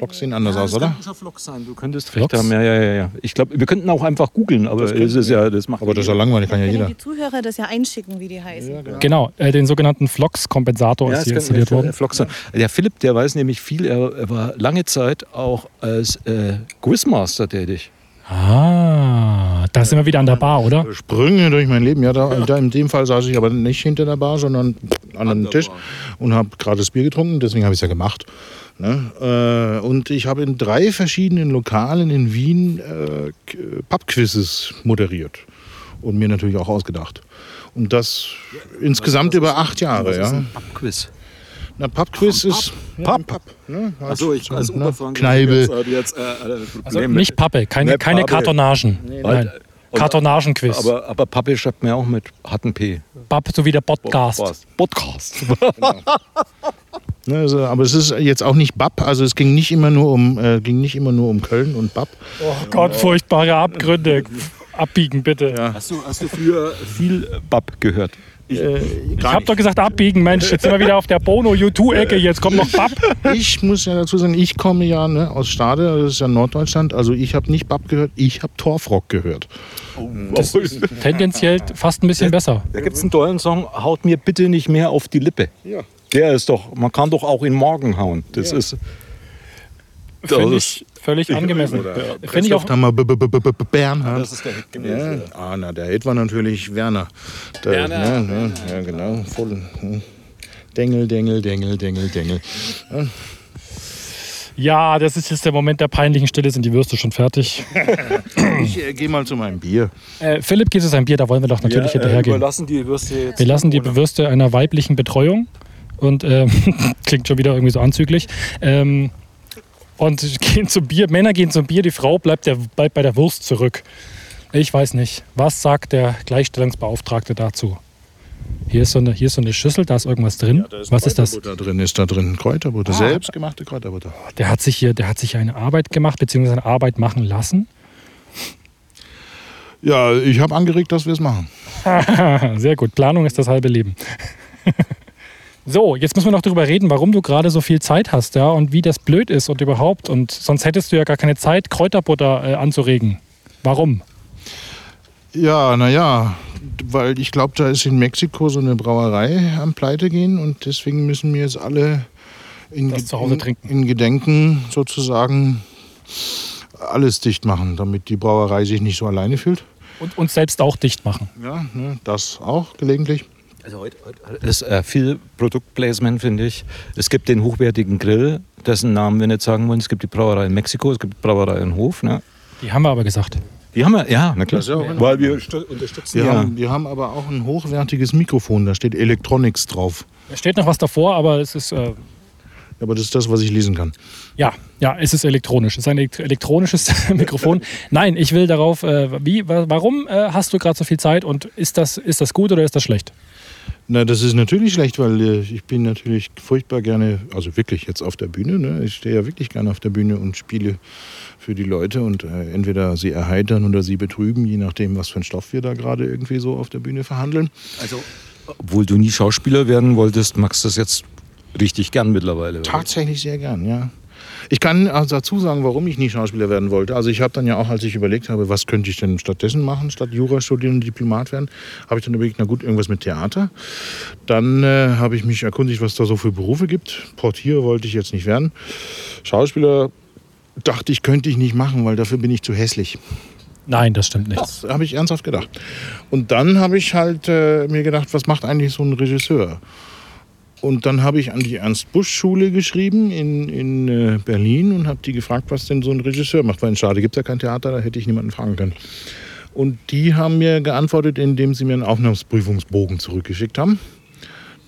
Flocks sehen anders Ja, aus, das oder? Flock sein. Du könntest Flocks? recht haben. Ja, ja, ja, ja. Ich glaube, wir könnten auch einfach googeln, aber es ist ja, das macht Aber das ist ja langweilig, kann ja Können jeder. die Zuhörer das ja einschicken, wie die heißen. Genau, äh, den sogenannten Flox-Kompensator Ja, ist hier installiert worden. Flock sein. Der Philipp, der weiß nämlich viel. Er, er war lange Zeit auch als äh, Quizmaster tätig. Ah, da sind wir wieder an der Bar, oder? Sprünge durch mein Leben. Ja, da, da in dem Fall saß ich aber nicht hinter der Bar, sondern an einem Tisch und habe gerade das Bier getrunken. Deswegen habe ich es ja gemacht. Ne? Äh, und ich habe in drei verschiedenen Lokalen in Wien äh, Pubquizzes moderiert und mir natürlich auch ausgedacht. Und das insgesamt über acht Jahre. Ja. Quiz. Na, Pubquiz ist ja, Pub? ein Pub. Ne? Achso, ich als ne? Kneipe. Jetzt, äh, jetzt, äh, Also nicht Pappe, keine, Ne, keine Pappe. Kartonagen. Nein. Und- Kartonagenquiz. Aber, aber Pappe schreibt mir auch mit harten P. Pappe, so wie der Podcast. Podcast. <laughs> Ne, also, aber es ist jetzt auch nicht Bab, also es ging nicht immer nur um, äh, ging nicht immer nur um Köln und Bab. Oh Gott, furchtbare Abgründe. <laughs> Abbiegen, bitte. Hast, du, hast du früher viel Bab gehört? Ich hab doch gesagt, abbiegen, Mensch. Jetzt sind wir wieder auf der Bono-U2-Ecke. Jetzt kommt noch Bab. Ich muss ja dazu sagen, ich komme ja ne, aus Stade, das ist ja Norddeutschland, also ich habe nicht Bab gehört, ich habe Torfrock gehört. Das ist tendenziell fast ein bisschen besser. Da gibt es einen tollen Song, haut mir bitte nicht mehr auf die Lippe. Ja. Der ist doch, man kann doch auch in Morgen hauen. Das ist. Finde ist- ich völlig angemessen. Finde ich auch. Da mal B- B- B- Bernhard. ist der Hit Ja. Ah, na, der Hit war natürlich Werner. Der, Werner. Ne, ne, ja, genau. Voll, hm. Dengel, Dengel, Dengel, Dengel, Dengel. Ja, das ist jetzt der Moment der peinlichen Stille. Sind die Würste schon fertig? <laughs> Ich äh, gehe mal zu meinem Bier. Äh, Philipp, geht es ein Bier? Da wollen wir doch natürlich hinterhergehen. überlassen die Würste jetzt. Wir lassen die Würste einer weiblichen Betreuung und ähm, <laughs> klingt schon wieder irgendwie so anzüglich. Ähm, und gehen zum Bier. Männer gehen zum Bier, die Frau bleibt, der, bleibt bei der Wurst zurück. Ich weiß nicht. Was sagt der Gleichstellungsbeauftragte dazu? Hier ist so eine, hier ist so eine Schüssel, da ist irgendwas drin. Was ist das? Kräuterbutter drin ist da drin. Kräuterbutter, selbstgemachte Kräuterbutter. Der hat sich hier, der hat sich eine Arbeit gemacht, beziehungsweise eine Arbeit machen lassen. Ja, ich habe angeregt, dass wir es machen. <laughs> Sehr gut. Planung ist das halbe Leben. <laughs> so, jetzt müssen wir noch darüber reden, warum du gerade so viel Zeit hast, ja, und wie das blöd ist und überhaupt. Und sonst hättest du ja gar keine Zeit, Kräuterbutter äh, anzuregen. Warum? Ja, naja, weil ich glaube, da ist in Mexiko so eine Brauerei am Pleite gehen und deswegen müssen wir jetzt alle in, trinken. in Gedenken sozusagen alles dicht machen, damit die Brauerei sich nicht so alleine fühlt. Und uns selbst auch dicht machen. Ja, ne, das auch gelegentlich. Also heute, heute ist äh, viel Produktplacement, finde ich. Es gibt den hochwertigen Grill, dessen Namen wir nicht sagen wollen. Es gibt die Brauerei in Mexiko, es gibt die Brauerei in Hof. Ne? Die haben wir aber gesagt. Die haben wir, ja, na klar. Ja Weil wir unterstützen Wir, ja. haben, wir haben aber auch ein hochwertiges Mikrofon, da steht Electronics drauf. Da steht noch was davor, aber es ist, äh, Aber das ist das, was ich lesen kann. ja, ja, es ist elektronisch. Es ist ein elekt- elektronisches <laughs> Mikrofon. Nein, ich will darauf, äh, wie, wa- warum äh, hast du gerade so viel Zeit und ist das, ist das gut oder ist das schlecht? Na, das ist natürlich schlecht, weil äh, ich bin natürlich furchtbar gerne, also wirklich jetzt auf der Bühne. Ne? Ich stehe ja wirklich gerne auf der Bühne und spiele für die Leute und äh, entweder sie erheitern oder sie betrüben, je nachdem, was für einen Stoff wir da gerade irgendwie so auf der Bühne verhandeln. Also, obwohl du nie Schauspieler werden wolltest, magst du das jetzt richtig gern mittlerweile. oder? Tatsächlich sehr gern, ja. Ich kann also dazu sagen, warum ich nie Schauspieler werden wollte. Also ich habe dann ja auch, als ich überlegt habe, was könnte ich denn stattdessen machen, statt Jura studieren und Diplomat werden, habe ich dann überlegt, na gut, irgendwas mit Theater. Dann äh, habe ich mich erkundigt, was da so für Berufe gibt. Portier wollte ich jetzt nicht werden. Schauspieler dachte ich, könnte ich nicht machen, weil dafür bin ich zu hässlich. Nein, das stimmt nicht. Das habe ich ernsthaft gedacht. Und dann habe ich halt äh, mir gedacht, was macht eigentlich so ein Regisseur? Und dann habe ich an die Ernst-Busch-Schule geschrieben in, in äh, Berlin und habe die gefragt, was denn so ein Regisseur macht. Weil in Stade gibt es ja kein Theater, da hätte ich niemanden fragen können. Und die haben mir geantwortet, indem sie mir einen Aufnahmsprüfungsbogen zurückgeschickt haben.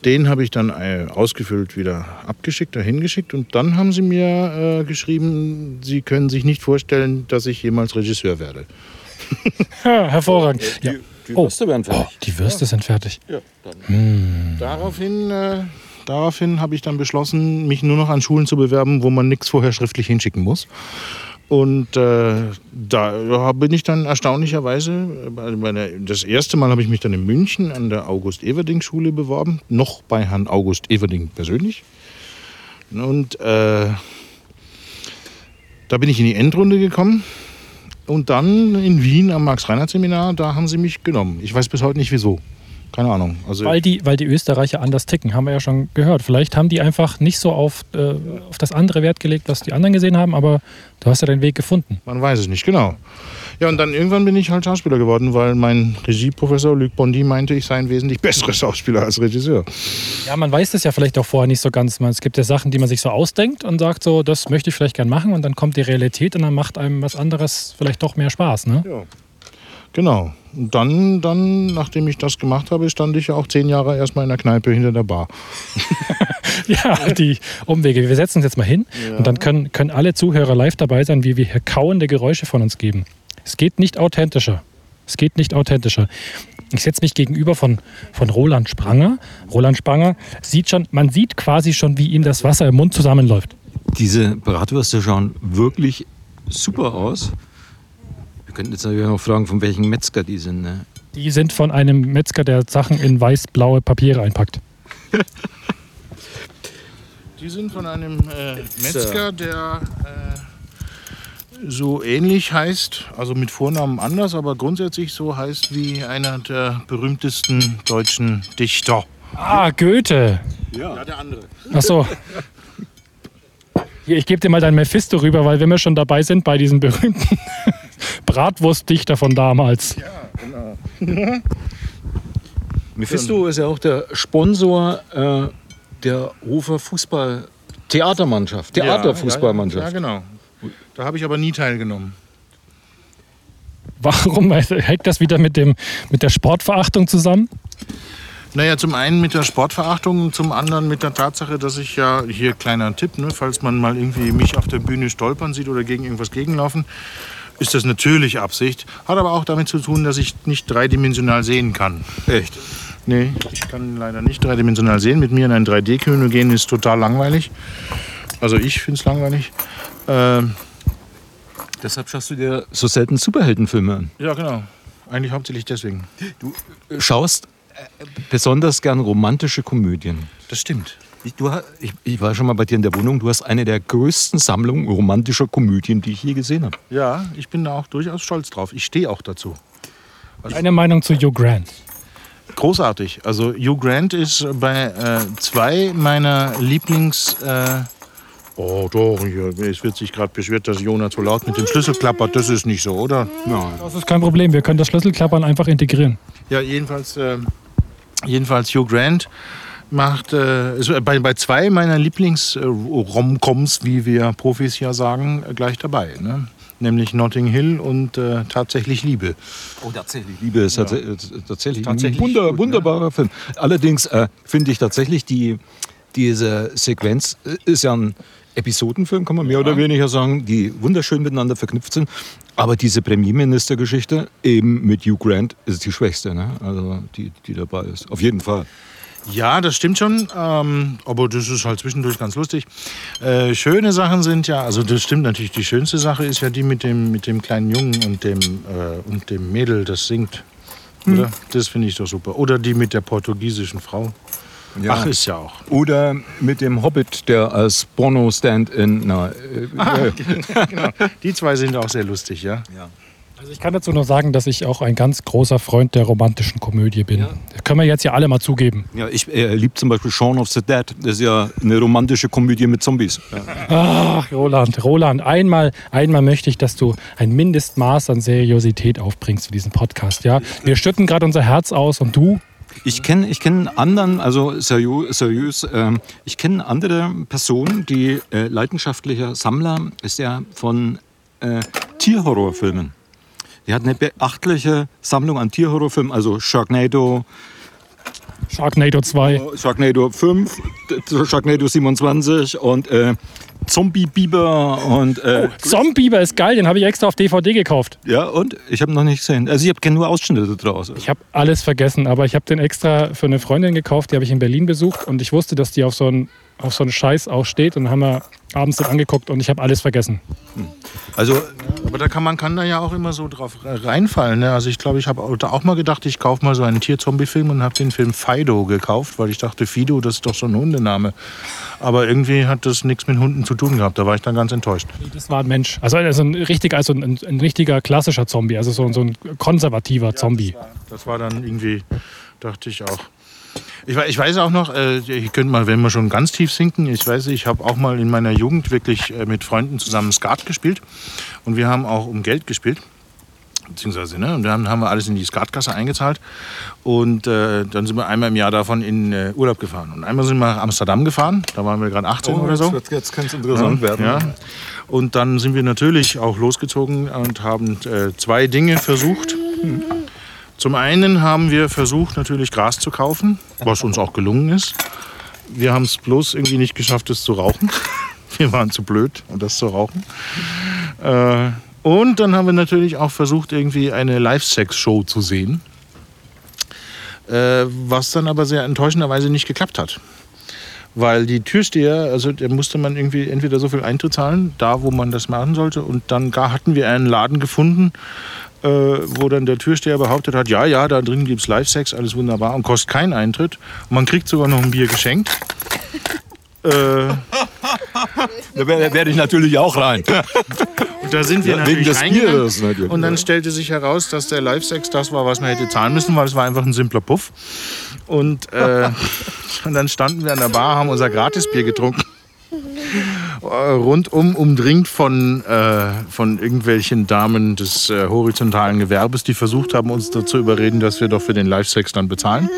Den habe ich dann äh, ausgefüllt wieder abgeschickt, dahin geschickt. Und dann haben sie mir äh, geschrieben, sie können sich nicht vorstellen, dass ich jemals Regisseur werde. <laughs> Ja, hervorragend. Ja. Die Oh. Würste werden Oh, fertig. die Würste sind fertig. Ja, dann. Daraufhin, äh, daraufhin habe ich dann beschlossen, mich nur noch an Schulen zu bewerben, wo man nichts vorher schriftlich hinschicken muss. Und äh, da bin ich dann erstaunlicherweise, äh, das erste Mal habe ich mich dann in München an der August-Everding-Schule beworben, noch bei Herrn August Everding persönlich. Und äh, da bin ich in die Endrunde gekommen. Und dann in Wien am Max-Reinhardt-Seminar, da haben sie mich genommen. Ich weiß bis heute nicht wieso. Keine Ahnung. Also, Weil die, weil die Österreicher anders ticken, haben wir ja schon gehört. Vielleicht haben die einfach nicht so auf, äh, auf das andere Wert gelegt, was die anderen gesehen haben, aber du hast ja deinen Weg gefunden. Man weiß es nicht, genau. Ja, und dann irgendwann bin ich halt Schauspieler geworden, weil mein Regieprofessor Luc Bondy meinte, ich sei ein wesentlich besserer Schauspieler als Regisseur. Ja, man weiß das ja vielleicht auch vorher nicht so ganz. Man- Es gibt ja Sachen, die man sich so ausdenkt und sagt so, das möchte ich vielleicht gern machen und dann kommt die Realität und dann macht einem was anderes vielleicht doch mehr Spaß, ne? Ja. Genau. Und dann, dann, nachdem ich das gemacht habe, stand ich ja auch zehn Jahre erstmal in der Kneipe hinter der Bar. <laughs> Ja, die Umwege. Wir setzen uns jetzt mal hin und dann können, können alle Zuhörer live dabei sein, wie wir hier kauende Geräusche von uns geben. Es geht nicht authentischer. Es geht nicht authentischer. Ich setze mich gegenüber von, von Roland Spranger. Roland Spranger sieht schon, man sieht quasi schon, wie ihm das Wasser im Mund zusammenläuft. Diese Bratwürste schauen wirklich super aus. Wir könnten jetzt natürlich noch fragen, von welchem Metzger die sind. Ne? Die sind von einem Metzger, der Sachen in weiß-blaue Papiere einpackt. <laughs> Die sind von einem äh, Metzger, der äh, so ähnlich heißt, also mit Vornamen anders, aber grundsätzlich so heißt wie einer der berühmtesten deutschen Dichter. Ah, Goethe. Ja, der andere. Ach so. <laughs> Hier, ich gebe dir mal dein Mephisto rüber, weil wenn wir schon dabei sind bei diesem berühmten Bratwurstdichter von damals. <laughs> Mephisto ist ja auch der Sponsor äh, der Hofer Fußball Theatermannschaft, Theaterfußballmannschaft. Ja, ja, genau. Da habe ich aber nie teilgenommen. Warum hängt das wieder mit, dem, mit der Sportverachtung zusammen? Naja, zum einen mit der Sportverachtung und zum anderen mit der Tatsache, dass ich ja, hier kleiner Tipp, ne, falls man mal irgendwie mich auf der Bühne stolpern sieht oder gegen irgendwas gegenlaufen, ist das natürlich Absicht. Hat aber auch damit zu tun, dass ich nicht dreidimensional sehen kann. Echt? Nee, ich kann leider nicht dreidimensional sehen. Mit mir in ein 3D-Kino gehen ist total langweilig. Also ich finde es langweilig. Ähm, Deshalb schaust du dir so selten Superheldenfilme an. ja, genau. Eigentlich hauptsächlich deswegen. Du schaust äh, besonders gern romantische Komödien. Das stimmt. Ich, du, ich, ich war schon mal bei dir in der Wohnung. Du hast eine der größten Sammlungen romantischer Komödien, die ich je gesehen habe. Ja, ich bin da auch durchaus stolz drauf. Ich stehe auch dazu. Eine Meinung zu Hugh Grant. Großartig. Also Hugh Grant ist bei äh, zwei meiner Lieblings... Äh, oh doch, hier, es wird sich gerade beschwert, dass Jonas so laut mit dem Schlüssel klappert. Das ist nicht so, oder? Nein. Das ist kein Problem, wir können das Schlüsselklappern einfach integrieren. Ja, jedenfalls, äh, jedenfalls Hugh Grant macht äh, ist bei, bei zwei meiner Lieblings-Romcoms, wie wir Profis ja sagen, äh, gleich dabei. Ne? Nämlich Notting Hill und äh, Tatsächlich Liebe. Oh, tatsächlich. Liebe ist tats- äh, tatsächlich, Tatsächlich ein wunder, gut, ne? wunderbarer Film. Allerdings äh, finde ich tatsächlich, die, diese Sequenz äh, ist ja ein Episodenfilm, kann man mehr oder weniger sagen, die wunderschön miteinander verknüpft sind. Aber diese Premierministergeschichte eben mit Hugh Grant ist die schwächste, ne? also die, die dabei ist. Auf jeden Fall. Ja, das stimmt schon, ähm, aber das ist halt zwischendurch ganz lustig. Äh, schöne Sachen sind ja, also das stimmt natürlich, die schönste Sache ist ja die mit dem, mit dem kleinen Jungen und dem, äh, und dem Mädel, das singt. Oder? Das finde ich doch super. Oder die mit der portugiesischen Frau. Ach, ist ja auch. Oder mit dem Hobbit, der als Porno-Stand-in. Na, äh, äh, <laughs> genau. Die zwei sind auch sehr lustig, ja. Also ich kann dazu nur sagen, dass ich auch ein ganz großer Freund der romantischen Komödie bin. Das können wir jetzt ja alle mal zugeben. ja, ich äh, liebe zum Beispiel Shaun of the Dead. Das ist ja eine romantische Komödie mit Zombies. Ach, Roland, Roland, einmal, einmal möchte ich, dass du ein Mindestmaß an Seriosität aufbringst für diesen Podcast. Ja? Wir schütten gerade unser Herz aus und du Ich kenne ich kenn anderen, also seriös, seriös ähm, ich kenne andere Personen, die äh, leidenschaftlicher Sammler ist ja von äh, Tierhorrorfilmen. Die hat eine beachtliche Sammlung an Tierhorrorfilmen, also Sharknado, Sharknado 2. Sharknado 5, d- Sharknado 27 und äh, Zombie Biber und äh, Zombieber ist geil, den habe ich extra auf DVD gekauft. ja und ich habe noch nicht gesehen. Also ich habe nur Ausschnitte daraus. Ich habe alles vergessen, aber ich habe den extra für eine Freundin gekauft, die habe ich in Berlin besucht und ich wusste, dass die auf so einen, auf so einen Scheiß auch steht und dann haben wir abends den angeguckt und ich habe alles vergessen. Also Aber da kann man kann da ja auch immer so drauf reinfallen. Ne? Also ich glaube, ich habe da auch mal gedacht, ich kaufe mal so einen Tier-Zombie-Film und habe den Film Fido gekauft, weil ich dachte, Fido, das ist doch so ein Hundename. Aber irgendwie hat das nichts mit Hunden zu tun gehabt. Da war ich dann ganz enttäuscht. Das war ein Mensch. Also, also ein, richtig, also ein, ein richtiger klassischer Zombie, also so, so ein konservativer Zombie. Das war dann irgendwie, dachte ich auch. Ich, ich weiß auch noch, äh, ihr könnt mal, wenn wir schon ganz tief sinken, ich weiß, ich habe auch mal in meiner Jugend wirklich äh, mit Freunden zusammen Skat gespielt. Und wir haben auch um Geld gespielt. Beziehungsweise, ne? Und dann haben wir alles in die Skatkasse eingezahlt. Und äh, dann sind wir einmal im Jahr davon in äh, Urlaub gefahren. Und einmal sind wir nach Amsterdam gefahren. Da waren wir gerade 18 oder so. jetzt kann es interessant werden. Ja. Und dann sind wir natürlich auch losgezogen und haben äh, zwei Dinge versucht. Zum einen haben wir versucht, natürlich Gras zu kaufen, was uns auch gelungen ist. Wir haben es bloß irgendwie nicht geschafft, es zu rauchen. <laughs> Wir waren zu blöd, um das zu rauchen. Äh, und dann haben wir natürlich auch versucht, irgendwie eine Live-Sex-Show zu sehen. Äh, was dann aber sehr enttäuschenderweise nicht geklappt hat. Weil die Türsteher, also da musste man irgendwie entweder so viel Eintritt zahlen, da wo man das machen sollte. Und dann hatten wir einen Laden gefunden, äh, wo dann der Türsteher behauptet hat, ja, ja, da drin gibt es Live-Sex, alles wunderbar und kostet keinen Eintritt. Und man kriegt sogar noch ein Bier geschenkt. <laughs> äh, Da werde werd ich natürlich auch rein. <laughs> Und da sind wir Ja, wegen natürlich des reingegangen. Bieres natürlich. Und dann stellte sich heraus, dass der Live-Sex das war, was man hätte zahlen müssen, weil es war einfach ein simpler Puff. Und, äh, <laughs> und dann standen wir an der Bar, haben unser Gratisbier getrunken. Äh, Rundum umdringt von, äh, von irgendwelchen Damen des äh, horizontalen Gewerbes, die versucht haben, uns dazu überreden, dass wir doch für den Live-Sex dann bezahlen.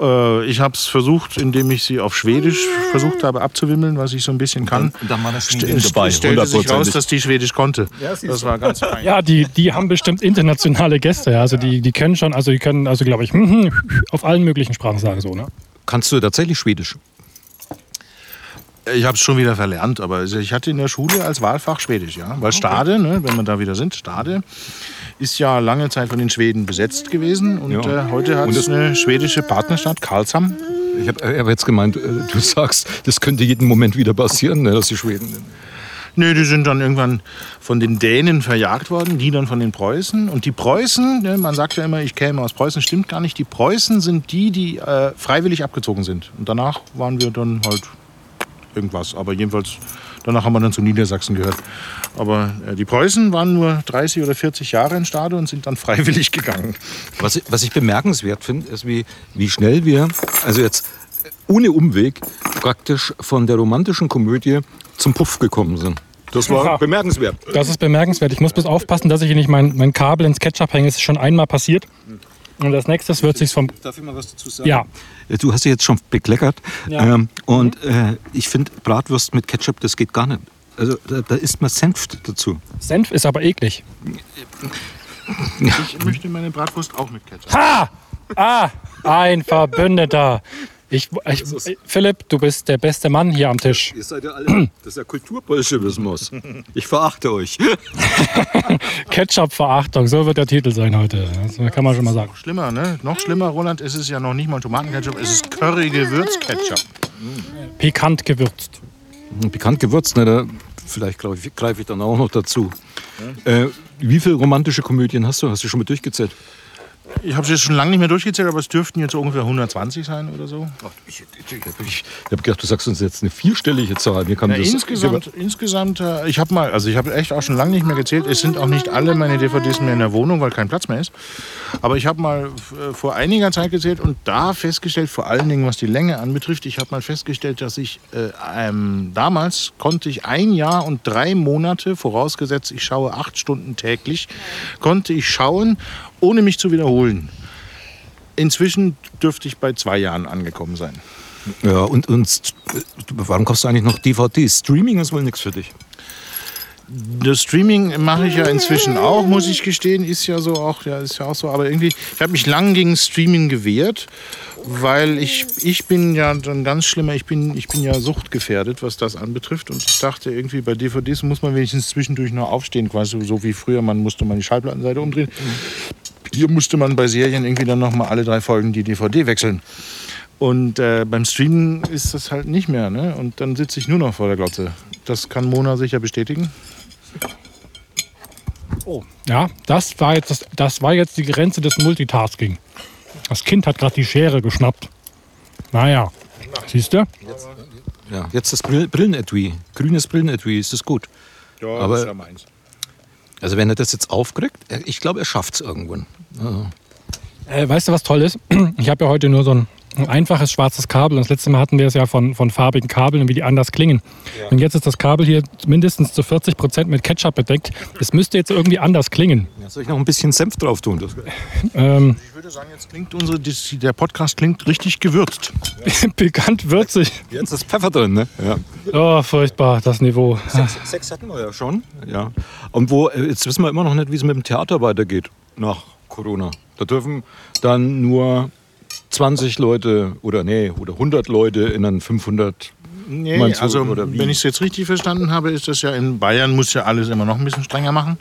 Äh, ich habe es versucht, indem ich sie auf Schwedisch versucht habe abzuwimmeln, was ich so ein bisschen kann. Und dann war das St- dabei, stellte sich raus, dass die Schwedisch konnte. das war ganz fein. Ja, die, die haben bestimmt internationale Gäste. Ja. Also die, die können schon, also die können, also glaube ich, <laughs> auf allen möglichen Sprachen sagen so, ne? Kannst du tatsächlich Schwedisch? Ich habe es schon wieder verlernt, aber also ich hatte in der Schule als Wahlfach Schwedisch, ja. Weil Stade, ne, wenn wir da wieder sind, Stade ist ja lange Zeit von den Schweden besetzt gewesen und Ja. äh, heute hat es eine schwedische Partnerstadt, Karlshamn. Ich habe hab jetzt gemeint, äh, du sagst, das könnte jeden Moment wieder passieren, ne, dass die Schweden. Nö, die sind dann irgendwann von den Dänen verjagt worden, die dann von den Preußen. Und die Preußen, ne, man sagt ja immer, ich käme aus Preußen, stimmt gar nicht. Die Preußen sind die, die äh, freiwillig abgezogen sind. Und danach waren wir dann halt irgendwas. Aber jedenfalls, danach haben wir dann zu Niedersachsen gehört. Aber äh, die Preußen waren nur 30 oder 40 Jahre in Stade und sind dann <laughs> freiwillig gegangen. Was ich, was ich bemerkenswert finde, ist, wie, wie schnell wir, also jetzt äh, ohne Umweg, praktisch von der romantischen Komödie zum Puff gekommen sind. Das war Ja. bemerkenswert. Das ist bemerkenswert. Ich muss bloß aufpassen, dass ich hier nicht mein, mein Kabel ins Ketchup hänge. Das ist schon einmal passiert. Und als nächstes wird sich's vom. Darf ich mal was dazu sagen? Ja, Du hast dich jetzt schon bekleckert. Ja. Ähm, und äh, ich finde, Bratwurst mit Ketchup, das geht gar nicht. Also da, da isst man Senf dazu. Senf ist aber eklig. Ich möchte meine Bratwurst auch mit Ketchup. Ha! Ah! Ein Verbündeter. Ich, ich, Philipp, du bist der beste Mann hier am Tisch. Ihr seid ja alle, das ist ja Kulturbolschewismus. Ich verachte euch. <laughs> Ketchup-Verachtung, so wird der Titel sein heute. Das kann man schon mal sagen. Schlimmer, ne? Noch schlimmer, Roland, ist es ja noch nicht mal Tomatenketchup, es ist Curry-Gewürzketchup. Pikant gewürzt. Bekannt gewürzt, ne? Da, vielleicht greife ich, dann auch noch dazu. Äh, wie viele romantische Komödien hast du? Hast du schon mal durchgezählt? Ich habe es jetzt schon lange nicht mehr durchgezählt, aber es dürften jetzt ungefähr 120 sein oder so. Ich, ich, ich, ich habe gedacht, du sagst uns jetzt eine vierstellige Zahl. Mir kann Ja, das insgesamt, insgesamt äh, ich habe mal, also ich habe echt auch schon lange nicht mehr gezählt. Es sind auch nicht alle meine DVDs mehr in der Wohnung, weil kein Platz mehr ist. Aber ich habe mal äh, vor einiger Zeit gezählt und da festgestellt, vor allen Dingen was die Länge anbetrifft, ich habe mal festgestellt, dass ich äh, ähm, damals konnte ich ein Jahr und drei Monate, vorausgesetzt ich schaue acht Stunden täglich, konnte ich schauen, ohne mich zu wiederholen. Inzwischen dürfte ich bei zwei Jahren angekommen sein. Ja, und, und warum kaufst du eigentlich noch DVDs? Streaming ist wohl nichts für dich. Das Streaming mache ich ja inzwischen auch, muss ich gestehen, ist ja so auch, ja, ist ja auch so. Aber irgendwie, ich habe mich lang gegen Streaming gewehrt, weil ich, ich bin ja ein ganz schlimmer, ich bin, ich bin ja suchtgefährdet, was das anbetrifft. Und ich dachte irgendwie, bei DVDs muss man wenigstens zwischendurch noch aufstehen, quasi so wie früher, man musste mal die Schallplattenseite umdrehen. Hier musste man bei Serien irgendwie dann noch mal alle drei Folgen die DVD wechseln. Und äh, beim Streamen ist das halt nicht mehr. Ne? Und dann sitze ich nur noch vor der Glotze. Das kann Mona sicher bestätigen. Ja, das war jetzt, das, das war jetzt die Grenze des Multitasking. Das Kind hat gerade die Schere geschnappt. Naja, siehst du? Ja, jetzt das Brill Brillenetui. Grünes Brillenetui, ist das gut. Ja, Aber- das ist ja meins. Also wenn er das jetzt aufkriegt, ich glaube, er schafft es irgendwann. Ja. Äh, weißt du, was toll ist? <clears throat> Ich habe ja heute nur so ein, ein einfaches schwarzes Kabel. Und das letzte Mal hatten wir es ja von, von farbigen Kabeln und wie die anders klingen. Und jetzt ist das Kabel hier mindestens zu 40 Prozent mit Ketchup bedeckt. Es müsste jetzt irgendwie anders klingen. Ja, soll ich noch ein bisschen Senf drauf tun? Das, Ähm, Ich würde sagen, jetzt klingt unsere, der Podcast klingt richtig gewürzt. <laughs> pikant würzig. jetzt ist Pfeffer drin, ne? Ja. Oh, furchtbar, das Niveau. Sechs, sechs hatten wir ja schon. Ja. Und wo, äh, jetzt wissen wir immer noch nicht, wie es mit dem Theater weitergeht nach Corona. Da dürfen dann nur 20 Leute oder nee, oder 100 Leute in einen 500. Nee, Meinst du, also oder wie? wenn ich es jetzt richtig verstanden habe, ist das ja in Bayern muss ja alles immer noch ein bisschen strenger machen.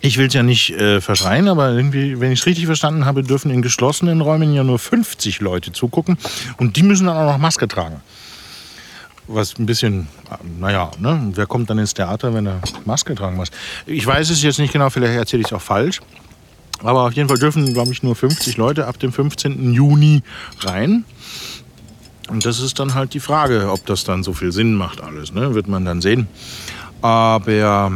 Ich will es ja nicht äh, verschreien, aber irgendwie, wenn ich es richtig verstanden habe, dürfen in geschlossenen Räumen ja nur 50 Leute zugucken und die müssen dann auch noch Maske tragen. Was ein bisschen, äh, naja, ne? wer kommt dann ins Theater, wenn er Maske tragen muss? Ich weiß es jetzt nicht genau, vielleicht erzähle ich es auch falsch. Aber auf jeden Fall dürfen, glaube ich, nur 50 Leute ab dem 15. Juni rein. Und das ist dann halt die Frage, ob das dann so viel Sinn macht alles, ne? wird man dann sehen. Aber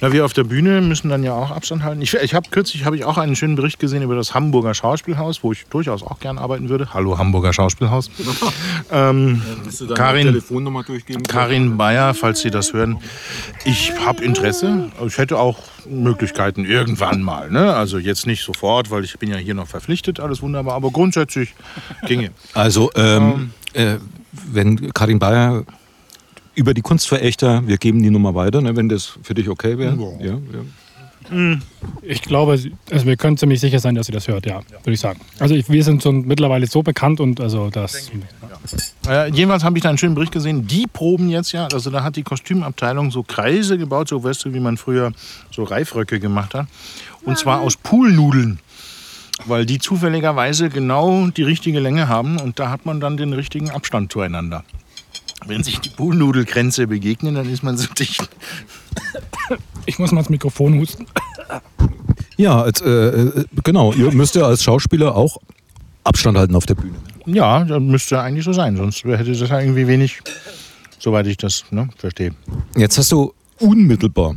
na, wir auf der Bühne müssen dann ja auch Abstand halten. Ich, ich habe kürzlich habe ich auch einen schönen Bericht gesehen über das Hamburger Schauspielhaus, wo ich durchaus auch gern arbeiten würde. Hallo Hamburger Schauspielhaus. <laughs> ähm, Karin- Telefonnummer durchgeben? Karin Bayer, falls Sie das hören. Ich habe Interesse. Ich hätte auch Möglichkeiten irgendwann mal. Ne? Also jetzt nicht sofort, weil ich bin ja hier noch verpflichtet, alles wunderbar. Aber grundsätzlich ginge. Also, ähm, äh, wenn Karin Bayer über die Kunstverächter, wir geben die Nummer weiter, ne, wenn das für dich okay wäre. Ja. Ja, Ich glaube, also wir können ziemlich sicher sein, dass sie das hört, ja, würde ich sagen. Also ich, wir sind schon mittlerweile so bekannt und also das. Äh, jedenfalls habe ich da einen schönen Bericht gesehen. Die proben jetzt ja, also da hat die Kostümabteilung so Kreise gebaut, so weißt du, wie man früher so Reifröcke gemacht hat. Und zwar aus Poolnudeln. Weil die zufälligerweise genau die richtige Länge haben und da hat man dann den richtigen Abstand zueinander. Wenn sich die Poolnudelgrenze begegnen, dann ist man so dicht. Ich muss mal ins Mikrofon husten. ja als, äh, äh, genau. Ihr müsst ja als Schauspieler auch Abstand halten auf der Bühne. Ja, das müsste eigentlich so sein, sonst hätte das ja irgendwie wenig, soweit ich das ne, verstehe. Jetzt hast du unmittelbar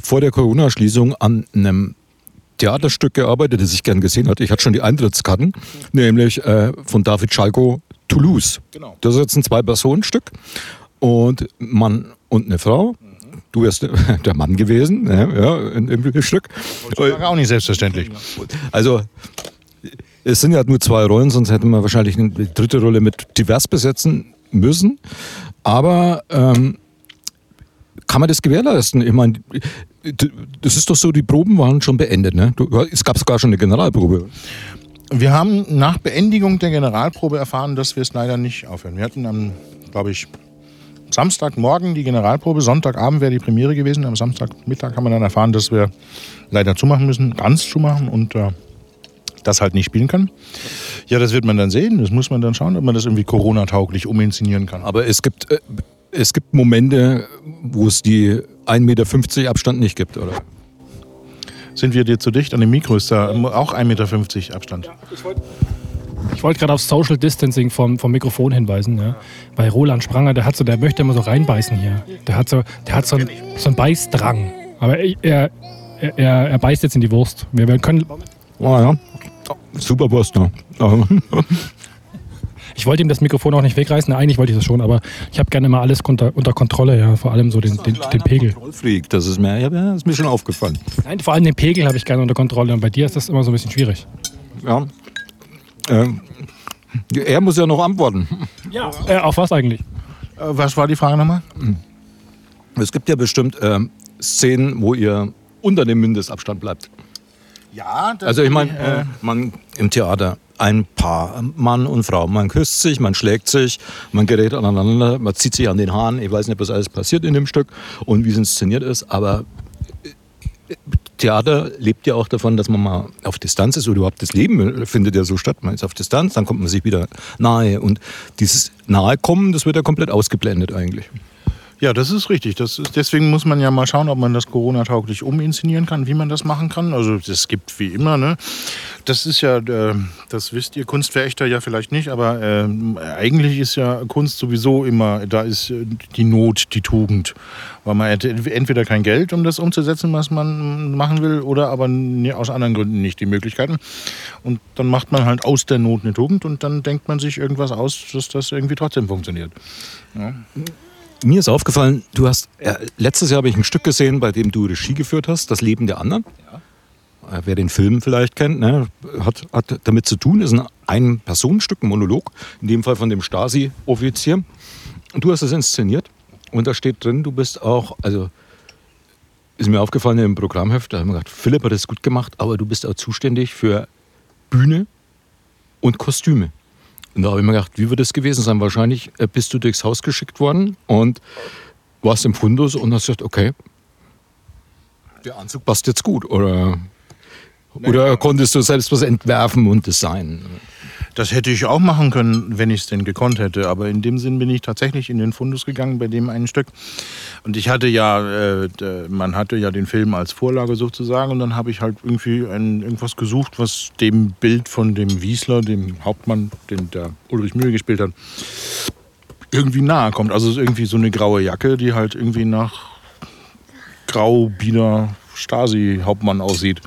vor der Corona-Schließung an einem Theaterstück gearbeitet, das ich gern gesehen hatte. Ich hatte schon die Eintrittskarten, nämlich äh, von David Schalko Toulouse. Genau. Das ist jetzt ein Zwei-Personen-Stück und Mann und eine Frau. Du wärst <laughs> der Mann gewesen, ja, ja, im Stück. War auch nicht selbstverständlich. Also es sind ja nur zwei Rollen, sonst hätte man wahrscheinlich eine dritte Rolle mit divers besetzen müssen. Aber ähm, kann man das gewährleisten? Ich meine, das ist doch so, die Proben waren schon beendet. Ne? Es gab sogar schon eine Generalprobe. Wir haben nach Beendigung der Generalprobe erfahren, dass wir es leider nicht aufhören. Wir hatten am, glaube ich, Samstagmorgen die Generalprobe, Sonntagabend wäre die Premiere gewesen. Am Samstagmittag haben wir dann erfahren, dass wir leider zumachen müssen, ganz zumachen und äh, das halt nicht spielen können. Ja, das wird man dann sehen. Das muss man dann schauen, ob man das irgendwie Corona-tauglich uminszenieren kann. Aber es gibt, äh, es gibt Momente, wo es die 1,50 Meter Abstand nicht gibt, oder? Sind wir dir zu dicht? An dem Mikro ist da auch 1,50 Meter Abstand. Ich wollte gerade auf Social Distancing vom, vom Mikrofon hinweisen. Ja. Bei Roland Spranger, der hat so, der möchte immer so reinbeißen hier. Der hat so, der hat so, einen, so einen Beißdrang. Aber er, er, er, er beißt jetzt in die Wurst. Wir, wir können, Oh, ja. Super Wurst, ne? <laughs> ich wollte ihm das Mikrofon auch nicht wegreißen. Na, eigentlich wollte ich das schon, aber ich habe gerne immer alles unter, unter Kontrolle, ja. Vor allem so den, den, den Pegel. Kontrollfreak, das ist mir, ja, das ist mir schon aufgefallen. Nein, vor allem den Pegel habe ich gerne unter Kontrolle. Und bei dir ist das immer so ein bisschen schwierig. Ja. Ähm, er muss ja noch antworten. Ja. Äh, auf was eigentlich? Äh, was war die Frage nochmal? Es gibt ja bestimmt ähm, Szenen, wo ihr unter dem Mindestabstand bleibt. Ja, das Also ich meine, äh, man im Theater ein Paar, Mann und Frau, man küsst sich, man schlägt sich, man gerät aneinander, man zieht sich an den Haaren. Ich weiß nicht, was alles passiert in dem Stück und wie es inszeniert ist, aber äh, Theater lebt ja auch davon, dass man mal auf Distanz ist oder überhaupt das Leben findet ja so statt. Man ist auf Distanz, dann kommt man sich wieder nahe und dieses Nahekommen, das wird ja komplett ausgeblendet eigentlich. Ja, das ist richtig. Das ist, deswegen muss man ja mal schauen, ob man das Corona-tauglich uminszenieren kann, wie man das machen kann. Also es gibt wie immer, ne? Das ist ja, äh, das wisst ihr Kunstverächter ja vielleicht nicht, aber äh, eigentlich ist ja Kunst sowieso immer, da ist äh, die Not die Tugend. Weil man hätte entweder kein Geld, um das umzusetzen, was man machen will, oder aber aus anderen Gründen nicht die Möglichkeiten. Und dann macht man halt aus der Not eine Tugend und dann denkt man sich irgendwas aus, dass das irgendwie trotzdem funktioniert. Mir ist aufgefallen, du hast, äh, letztes Jahr habe ich ein Stück gesehen, bei dem du Regie geführt hast, Das Leben der anderen. Äh, Wer den Film vielleicht kennt, ne, hat, hat damit zu tun, ist ein Ein-Personenstück, ein Monolog, in dem Fall von dem Stasi-Offizier. Und du hast es inszeniert und da steht drin, du bist auch, also ist mir aufgefallen im Programmheft, da haben wir gedacht, Philipp hat das gut gemacht, aber du bist auch zuständig für Bühne und Kostüme. Und da habe ich mir gedacht, wie wird das gewesen sein? Wahrscheinlich äh, bist du durchs Haus geschickt worden und warst im Fundus und hast gesagt, okay, der Anzug passt jetzt gut. Oder, oder konntest du selbst was entwerfen und designen? Das hätte ich auch machen können, wenn ich es denn gekonnt hätte. Aber in dem Sinn bin ich tatsächlich in den Fundus gegangen bei dem einen Stück. Und ich hatte ja, äh, man hatte ja den Film als Vorlage sozusagen. Und dann habe ich halt irgendwie ein, irgendwas gesucht, was dem Bild von dem Wiesler, dem Hauptmann, den der Ulrich Mühe gespielt hat, irgendwie nahe kommt. Also irgendwie so eine graue Jacke, die halt irgendwie nach grau-bieder Stasi-Hauptmann aussieht,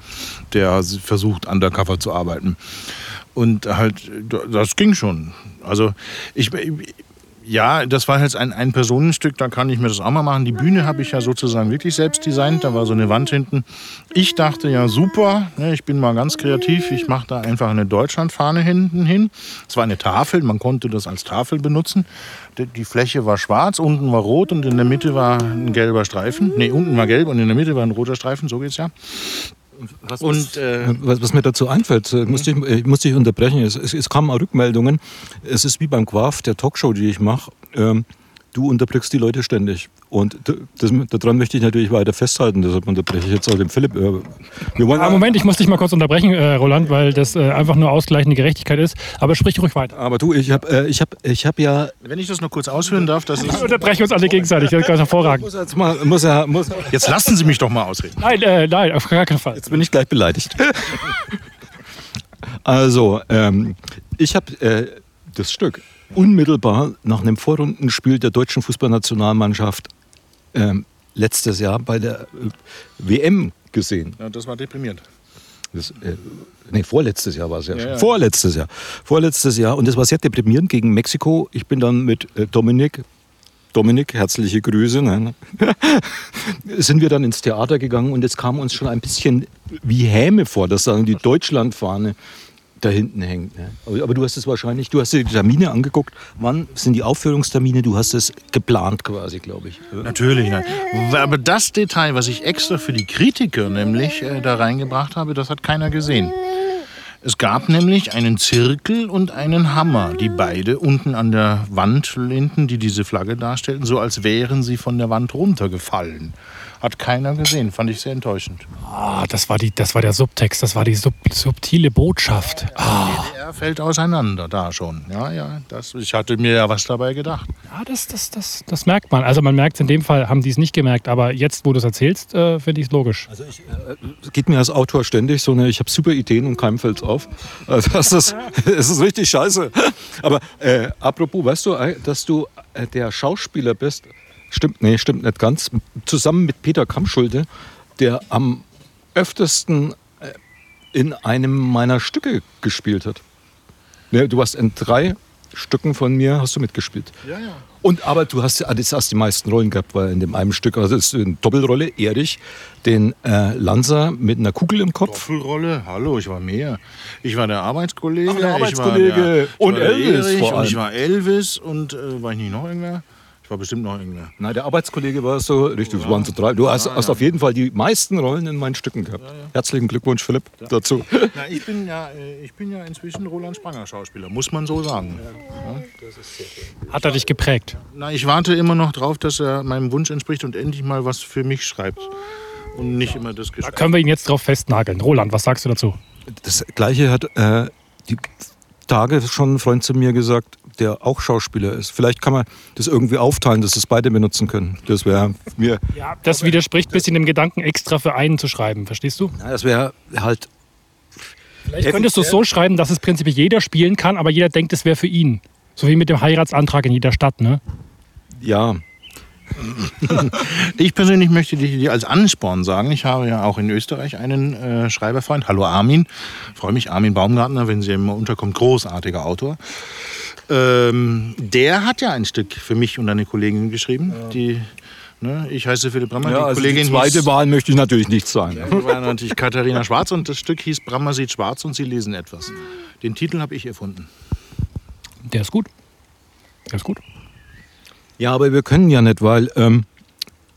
der versucht, undercover zu arbeiten. Und halt, das ging schon. Also ich, ja, das war jetzt ein, ein Personenstück, da kann ich mir das auch mal machen. Die Bühne habe ich ja sozusagen wirklich selbst designt, da war so eine Wand hinten. Ich dachte ja, super, ne, ich bin mal ganz kreativ, ich mache da einfach eine Deutschlandfahne hinten hin. Es war eine Tafel, man konnte das als Tafel benutzen. Die, die Fläche war schwarz, unten war rot und in der Mitte war ein gelber Streifen. Ne, unten war gelb und in der Mitte war ein roter Streifen, so geht's ja. Und äh, Was, was mir dazu einfällt, äh, musste ich, ich musste ich unterbrechen. Es, es, es kamen auch Rückmeldungen. Es ist wie beim Quaf, der Talkshow, die ich mache. Ähm, du unterbrichst die Leute ständig. Und das, daran möchte ich natürlich weiter festhalten. Deshalb unterbreche ich jetzt auch den Philipp. Äh, Wir wollen Ah, Moment, ich muss dich mal kurz unterbrechen, äh, Roland, weil das äh, einfach nur ausgleichende Gerechtigkeit ist. Aber sprich ruhig weiter. Aber du, ich habe äh, ich hab, ich hab ja. wenn ich das noch kurz ausführen darf, das ist. <laughs> Unterbrechen uns alle gegenseitig, das ist ganz hervorragend. Muss jetzt mal, muss ja, muss, Jetzt lassen Sie mich doch mal ausreden. Nein, äh, nein, auf gar keinen Fall. Jetzt bin ich gleich beleidigt. also, ähm, ich habe äh, das Stück unmittelbar nach einem Vorrundenspiel der deutschen Fußballnationalmannschaft ähm, letztes Jahr bei der äh, WM gesehen. Ja, das war deprimierend. Das, äh, nee, vorletztes Jahr war es ja, Ja, schon. ja. Vorletztes Jahr. Vorletztes Jahr. Und das war sehr deprimierend gegen Mexiko. Ich bin dann mit äh, Dominik, Dominik, herzliche Grüße, nein, <laughs> sind wir dann ins Theater gegangen und es kam uns schon ein bisschen wie Häme vor, dass dann die Deutschlandfahne da hinten hängt. Ne? Aber, du hast es wahrscheinlich, du hast dir die Termine angeguckt. Wann sind die Aufführungstermine? Du hast es geplant quasi, glaube ich. Natürlich, nein. Aber das Detail, was ich extra für die Kritiker nämlich äh, da reingebracht habe, das hat keiner gesehen. Es gab nämlich einen Zirkel und einen Hammer, die beide unten an der Wand hinten, die diese Flagge darstellten, so als wären sie von der Wand runtergefallen. Hat keiner gesehen, fand ich sehr enttäuschend. Ah, das war, die, das war der Subtext, das war die sub, subtile Botschaft. Ah, Er fällt auseinander, da schon. Ja, ja, das, ich hatte mir ja was dabei gedacht. ja, das, das, das, das merkt man. Also man merkt es in dem Fall, haben die es nicht gemerkt, aber jetzt, wo du es erzählst, äh, finde ich es logisch. Also ich, äh, es geht mir als Autor ständig so eine, ich habe super Ideen und keinem fällt's auf. <laughs> Also das ist, das ist richtig scheiße. Aber äh, apropos, weißt du, äh, dass du äh, der Schauspieler bist, stimmt, nee, stimmt nicht ganz, zusammen mit Peter Kammschulte, der am öftesten äh, in einem meiner Stücke gespielt hat. Ne, du hast in drei Stücken von mir hast du mitgespielt. Ja, ja. Und aber du hast ja das hast die meisten Rollen gehabt, weil in dem einen Stück, also das ist eine Doppelrolle, Erich, den äh, Lanza mit einer Kugel im Kopf. Doppelrolle? Hallo, ich war mehr. Ich war der Arbeitskollege. Ach, der ich Arbeitskollege. War der, ich Und war Elvis Erich Und ich war Elvis und äh, war ich nicht noch irgendwer? War bestimmt noch irgendeiner. Nein, der Arbeitskollege war so richtig, es waren so drei. Du hast, hast auf jeden Fall die meisten Rollen in meinen Stücken gehabt. Herzlichen Glückwunsch, Philipp, dazu. Na, ich, bin ja, äh, ich bin ja inzwischen Roland Spranger Schauspieler, muss man so sagen. Hat er dich geprägt? Na, ich warte immer noch drauf, dass er meinem Wunsch entspricht und endlich mal was für mich schreibt. Und nicht immer das Da Geschäft. können wir ihn jetzt drauf festnageln. Roland, was sagst du dazu? Das Gleiche hat äh, die Tage schon ein Freund zu mir gesagt, der auch Schauspieler ist. Vielleicht kann man das irgendwie aufteilen, dass das beide benutzen können. Das wäre mir, Ja, das widerspricht ein bisschen dem Gedanken, extra für einen zu schreiben. Verstehst du? ja, das wäre halt Vielleicht könntest du es so schreiben, dass es prinzipiell jeder spielen kann, aber jeder denkt, es wäre für ihn. So wie mit dem Heiratsantrag in jeder Stadt, ne? ja. <laughs> Ich persönlich möchte dir als Ansporn sagen, ich habe ja auch in Österreich einen äh, Schreiberfreund. Hallo Armin. Freue mich, Armin Baumgartner, wenn sie immer unterkommt. Großartiger Autor. Ähm, der hat ja ein Stück für mich und eine Kollegin geschrieben. Die, ne, ich heiße Philipp Brammer. ja die also Kollegin die zweite hieß, Wahl möchte ich natürlich nicht sein. die war natürlich Katharina Schwarz und das Stück hieß Brammer sieht schwarz und sie lesen etwas. Den Titel habe ich erfunden. Der ist gut. Der ist gut. Ja, aber wir können ja nicht, weil ähm,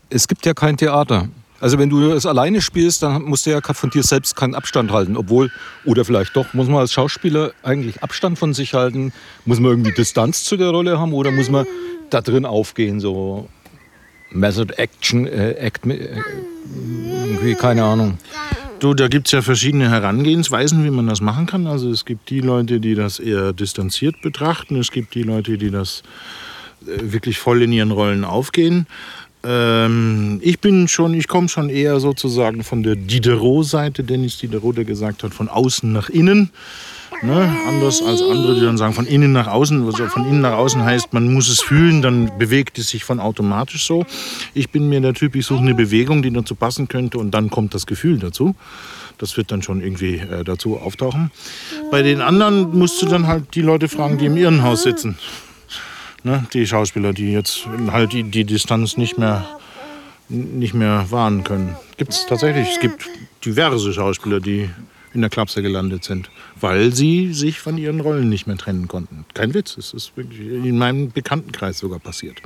es gibt ja kein Theater. Also wenn du es alleine spielst, dann musst du ja von dir selbst keinen Abstand halten. Obwohl, oder vielleicht doch, muss man als Schauspieler eigentlich Abstand von sich halten? Muss man irgendwie Distanz zu der Rolle haben oder muss man da drin aufgehen, so Method Action, äh, Act, äh, keine Ahnung. Du, da gibt es ja verschiedene Herangehensweisen, wie man das machen kann. Also es gibt die Leute, die das eher distanziert betrachten. Es gibt die Leute, die das äh, wirklich voll in ihren Rollen aufgehen. Ähm, ich bin schon, ich komme schon eher sozusagen von der Diderot-Seite, Dennis Diderot, der gesagt hat, von außen nach innen. Ne? Anders als andere, die dann sagen, von innen nach außen. Also von innen nach außen heißt, man muss es fühlen, dann bewegt es sich von automatisch so. Ich bin mir der Typ, ich suche eine Bewegung, die dazu passen könnte und dann kommt das Gefühl dazu. Das wird dann schon irgendwie äh, dazu auftauchen. Bei den anderen musst du dann halt die Leute fragen, die im Irrenhaus sitzen. Ne? Die Schauspieler, die jetzt halt die, die Distanz nicht mehr, nicht mehr wahren können. Gibt es tatsächlich. Es gibt diverse Schauspieler, die in der Klapse gelandet sind, weil sie sich von ihren Rollen nicht mehr trennen konnten. Kein Witz, es ist in meinem Bekanntenkreis sogar passiert.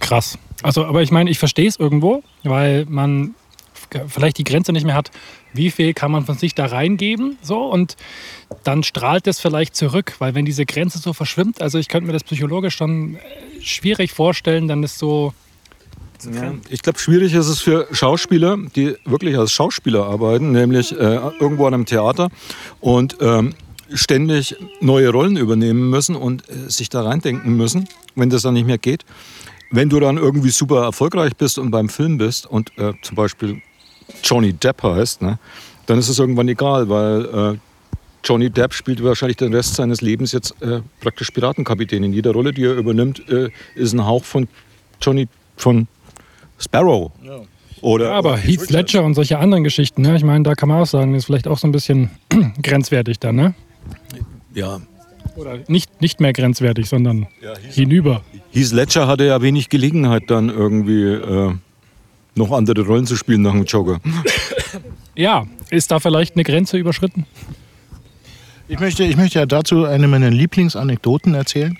Krass. Also, aber ich meine, ich verstehe es irgendwo, weil man vielleicht die Grenze nicht mehr hat, wie viel kann man von sich da reingeben, so? Und dann strahlt es vielleicht zurück, weil wenn diese Grenze so verschwimmt, also ich könnte mir das psychologisch schon äh, schwierig vorstellen, dann ist so Ja, ich glaube, schwierig ist es für Schauspieler, die wirklich als Schauspieler arbeiten, nämlich äh, irgendwo an einem Theater und ähm, ständig neue Rollen übernehmen müssen und äh, sich da reindenken müssen, wenn das dann nicht mehr geht. Wenn du dann irgendwie super erfolgreich bist und beim Film bist und äh, zum Beispiel Johnny Depp heißt, ne, dann ist es irgendwann egal, weil äh, Johnny Depp spielt wahrscheinlich den Rest seines Lebens jetzt äh, praktisch Piratenkapitän. In jeder Rolle, die er übernimmt, äh, ist ein Hauch von Johnny von Sparrow. Oder Ja, aber Heath Ledger und solche anderen Geschichten, ne? ich meine, da kann man auch sagen, ist vielleicht auch so ein bisschen <clears throat> grenzwertig dann, ne? ja. Oder nicht, nicht mehr grenzwertig, sondern hinüber. Heath Ledger hatte ja wenig Gelegenheit, dann irgendwie äh, noch andere Rollen zu spielen nach dem Joker. Ja, ist da vielleicht eine Grenze überschritten? Ich möchte, ich möchte ja dazu eine meiner Lieblingsanekdoten erzählen,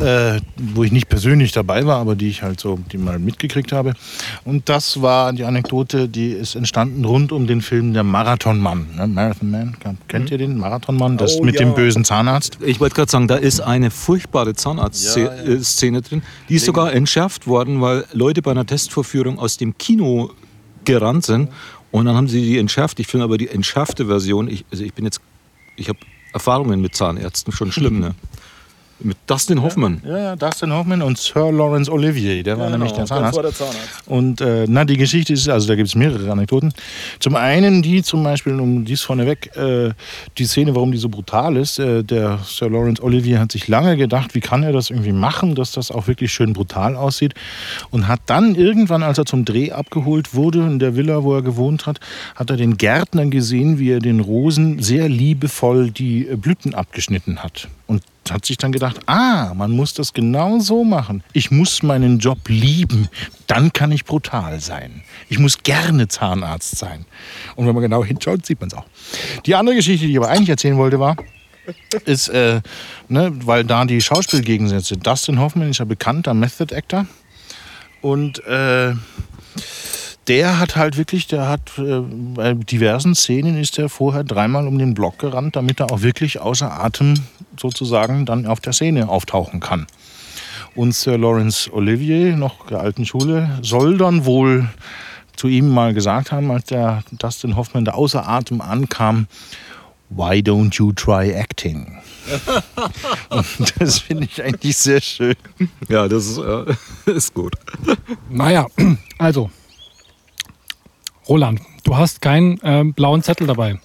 äh, wo ich nicht persönlich dabei war, aber die ich halt so die mal mitgekriegt habe. Und das war die Anekdote, die ist entstanden rund um den Film Der Marathonmann. Ne? Marathon Man, kennt ihr den Marathonmann? Das Oh, mit ja. dem bösen Zahnarzt. Ich wollte gerade sagen, da ist eine furchtbare Zahnarztszene drin. Die ist sogar entschärft worden, weil Leute bei einer Testvorführung aus dem Kino gerannt sind und dann haben sie die entschärft. Ich finde aber die entschärfte Version, ich, also ich bin jetzt, ich habe Erfahrungen mit Zahnärzten, schon schlimm, ne? Mit Dustin Hoffmann. Ja, ja, Dustin Hoffman und Sir Lawrence Olivier, der war nämlich der Zahnarzt. der Zahnarzt. Und äh, na, die Geschichte ist, also da gibt es mehrere Anekdoten. Zum einen die zum Beispiel, um dies vorneweg, äh, die Szene, warum die so brutal ist. Äh, der Sir Lawrence Olivier hat sich lange gedacht, wie kann er das irgendwie machen, dass das auch wirklich schön brutal aussieht. Und hat dann irgendwann, als er zum Dreh abgeholt wurde, in der Villa, wo er gewohnt hat, hat er den Gärtner gesehen, wie er den Rosen sehr liebevoll die äh, Blüten abgeschnitten hat. Und hat sich dann gedacht, ah, man muss das genau so machen. Ich muss meinen Job lieben, dann kann ich brutal sein. Ich muss gerne Zahnarzt sein. Und wenn man genau hinschaut, sieht man es auch. Die andere Geschichte, die ich aber eigentlich erzählen wollte, war, ist, äh, ne, weil da die Schauspielgegensätze. Dustin Hoffman ist ja bekannter Method Actor. Und äh, der hat halt wirklich, der hat äh, bei diversen Szenen ist er vorher dreimal um den Block gerannt, damit er auch wirklich außer Atem sozusagen dann auf der Szene auftauchen kann. Und Sir Lawrence Olivier, noch der alten Schule, soll dann wohl zu ihm mal gesagt haben, als der Dustin Hoffman da außer Atem ankam, Why don't you try acting? Und <laughs> das finde ich eigentlich sehr schön. Ja, das ist, äh, <laughs> ist gut. Naja, also, Roland, du hast keinen ähm, blauen Zettel dabei.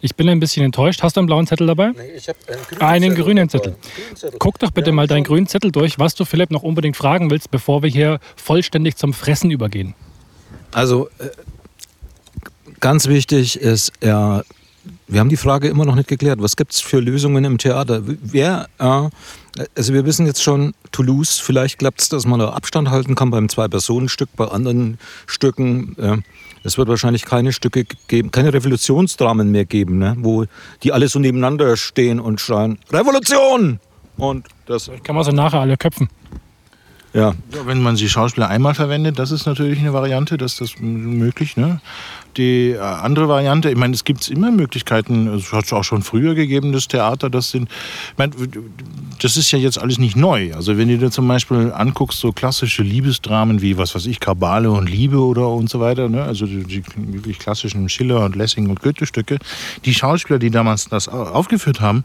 Ich bin ein bisschen enttäuscht. Hast du einen blauen Zettel dabei? Nee, ich habe einen Einen grünen Zettel. Guck doch bitte mal deinen grünen Zettel durch, was du Philipp noch unbedingt fragen willst, bevor wir hier vollständig zum Fressen übergehen. Also, äh, ganz wichtig ist, ja, wir haben die Frage immer noch nicht geklärt. Was gibt es für Lösungen im Theater? Wer, äh, also wir wissen jetzt schon, Toulouse, vielleicht klappt es, dass man da Abstand halten kann beim Zwei-Personen-Stück, bei anderen Stücken. Äh, es wird wahrscheinlich keine Stücke geben, keine Revolutionsdramen mehr geben, ne? wo die alle so nebeneinander stehen und schreien, Revolution! Und das, Kann man sie nachher alle köpfen. Ja, Ja, wenn man die Schauspieler einmal verwendet, das ist natürlich eine Variante, das ist das möglich. Ne? Die äh, andere Variante, ich meine, es gibt immer Möglichkeiten, es hat es auch schon früher gegeben, das Theater, das sind, ich meine, das ist ja jetzt alles nicht neu. Also wenn du dir zum Beispiel anguckst, so klassische Liebesdramen wie, was weiß ich, Kabale und Liebe oder und so weiter, ne? also die, wirklich klassischen Schiller und Lessing und Goethe-Stücke, die Schauspieler, die damals das au- aufgeführt haben,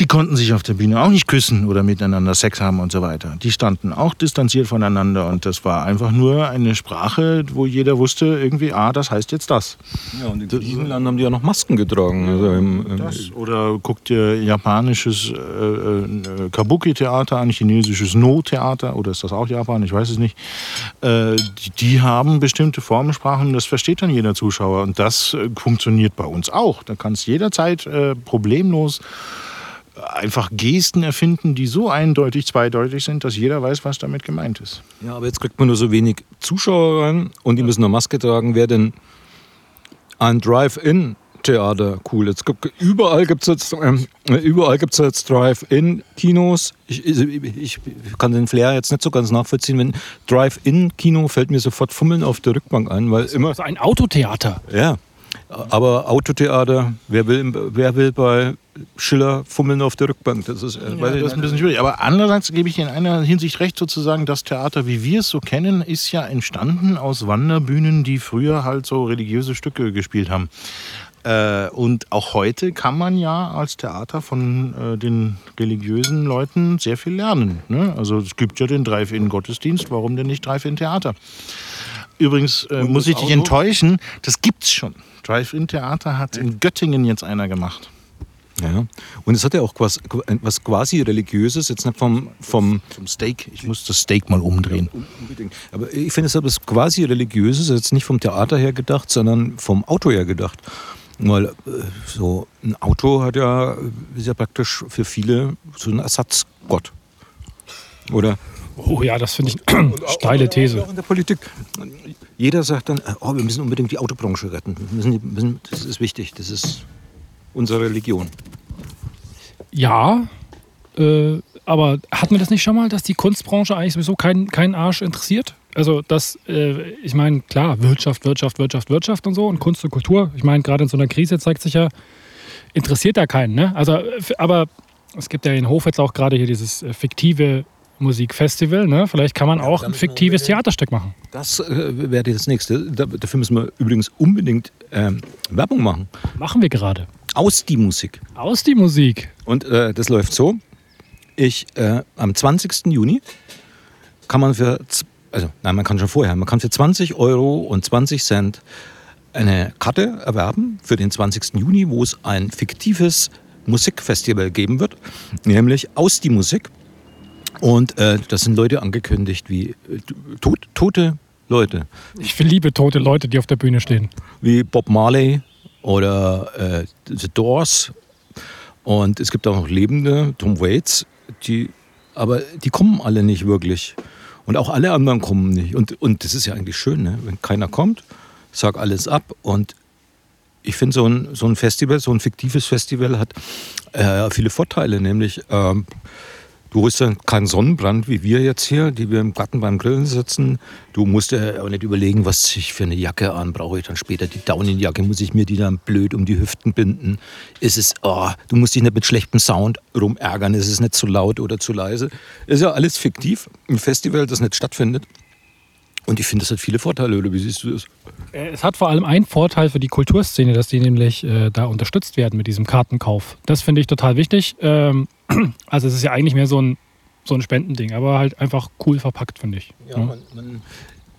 die konnten sich auf der Bühne auch nicht küssen oder miteinander Sex haben und so weiter. Die standen auch distanziert voneinander und das war einfach nur eine Sprache, wo jeder wusste irgendwie, ah, das heißt jetzt das. ja und in Griechenland haben die ja noch Masken getragen. Also im, im, das. Oder guck dir japanisches äh, äh, Kabuki-Theater an, chinesisches No-Theater, oder ist das auch Japan, ich weiß es nicht. Äh, die, die haben bestimmte Formensprachen, das versteht dann jeder Zuschauer und das äh, funktioniert bei uns auch. Da kannst jederzeit äh, problemlos einfach Gesten erfinden, die so eindeutig zweideutig sind, dass jeder weiß, was damit gemeint ist. Ja, aber jetzt kriegt man nur so wenig Zuschauer rein und die müssen eine Maske tragen. Wäre denn ein Drive-In-Theater cool? Jetzt gibt, überall gibt es jetzt, ähm, überall gibt's jetzt Drive-In-Kinos. Ich, ich, ich kann den Flair jetzt nicht so ganz nachvollziehen. Wenn Drive-In-Kino fällt mir sofort Fummeln auf der Rückbank ein, weil immer. Ein Autotheater. Ja, aber Autotheater, wer will, wer will bei Schiller fummeln auf der Rückbank? Das ist, äh, Ja, das ist ein bisschen schwierig. Aber andererseits gebe ich in einer Hinsicht recht, sozusagen, das Theater, wie wir es so kennen, ist ja entstanden aus Wanderbühnen, die früher halt so religiöse Stücke gespielt haben. Äh, und auch heute kann man ja als Theater von äh, den religiösen Leuten sehr viel lernen. Ne? Also es gibt ja den Drive-In-Gottesdienst, warum denn nicht Drive-In-Theater? Übrigens äh, muss ich dich enttäuschen, das gibt's schon. Drive-In-Theater hat in Göttingen jetzt einer gemacht. Ja. Und es hat ja auch was, was quasi religiöses, jetzt nicht vom, vom Zum Steak. Ich muss das Steak mal umdrehen. Unbedingt. Aber ich finde es hat was quasi religiöses, jetzt nicht vom Theater her gedacht, sondern vom Auto her gedacht. Weil äh, so ein Auto hat ja, ist ja praktisch für viele so ein Ersatzgott. Oder? Oh ja, das finde ich eine <clears throat> steile These. Auch in der Politik. Jeder sagt dann, oh, wir müssen unbedingt die Autobranche retten. Müssen, müssen, das ist wichtig, das ist unsere Religion. Ja, äh, aber hatten wir das nicht schon mal, dass die Kunstbranche eigentlich sowieso keinen keinen Arsch interessiert? Also, dass, äh, ich meine, klar, Wirtschaft, Wirtschaft, Wirtschaft, Wirtschaft und so und Kunst und Kultur. Ich meine, gerade in so einer Krise zeigt sich ja, interessiert da keinen, ne? Also, aber es gibt ja in Hof jetzt auch gerade hier dieses äh, fiktive Musikfestival, ne? Vielleicht kann man auch da ein fiktives Theaterstück machen. Das äh, wäre das nächste. Da, dafür müssen wir übrigens unbedingt ähm, Werbung machen. Machen wir gerade. Aus die Musik. Aus die Musik. Und äh, das läuft so. Ich, äh, am 20. Juni kann man für, also nein, man kann schon vorher, man kann für 20 Euro und 20 Cent eine Karte erwerben für den 20. Juni, wo es ein fiktives Musikfestival geben wird, nämlich aus die Musik. Und äh, das sind Leute angekündigt wie äh, tot, tote Leute, Ich liebe tote Leute, die auf der Bühne stehen. wie Bob Marley oder äh, The Doors. Und es gibt auch noch lebende, Tom Waits, die, aber die kommen alle nicht wirklich. Und auch alle anderen kommen nicht. Und, und das ist ja eigentlich schön, ne? wenn keiner kommt, sag alles ab und ich finde, so ein, so ein Festival, so ein fiktives Festival hat äh, viele Vorteile, nämlich ähm, du hast ja keinen Sonnenbrand wie wir jetzt hier, die wir im Garten beim Grillen sitzen. Du musst ja auch nicht überlegen, was ich für eine Jacke an brauche ich dann später. Die Daunenjacke, muss ich mir die dann blöd um die Hüften binden? Ist es, oh, du musst dich nicht mit schlechtem Sound rumärgern, ist es nicht zu laut oder zu leise? Ist ja alles fiktiv. Ein Festival, das nicht stattfindet. Und ich finde, das hat viele Vorteile, oder wie siehst du das? Äh, Es hat vor allem einen Vorteil für die Kulturszene, dass die nämlich äh, da unterstützt werden mit diesem Kartenkauf. Das finde ich total wichtig. Ähm, <clears throat> also es ist ja eigentlich mehr so ein, so ein Spendending, aber halt einfach cool verpackt, finde ich. Ja, man, man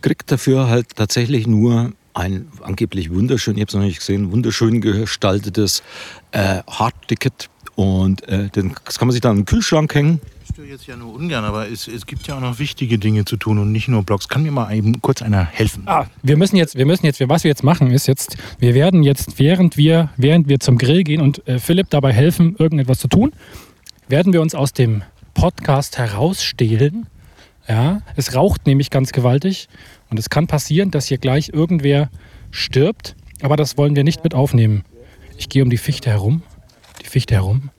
kriegt dafür halt tatsächlich nur ein angeblich wunderschön, ich habe es noch nicht gesehen, wunderschön gestaltetes äh, Hardticket. Und äh, das kann man sich dann in den Kühlschrank hängen. Störe jetzt ja nur ungern, aber es, es gibt ja auch noch wichtige Dinge zu tun und nicht nur Blogs. Kann mir mal eben kurz einer helfen? Ah, wir müssen jetzt, wir müssen jetzt, was wir jetzt machen, ist jetzt, wir werden jetzt, während wir, während wir zum Grill gehen und äh, Philipp dabei helfen, irgendetwas zu tun, werden wir uns aus dem Podcast herausstehlen. Ja, es raucht nämlich ganz gewaltig und es kann passieren, dass hier gleich irgendwer stirbt, aber das wollen wir nicht mit aufnehmen. Ich gehe um die Fichte herum, die Fichte herum,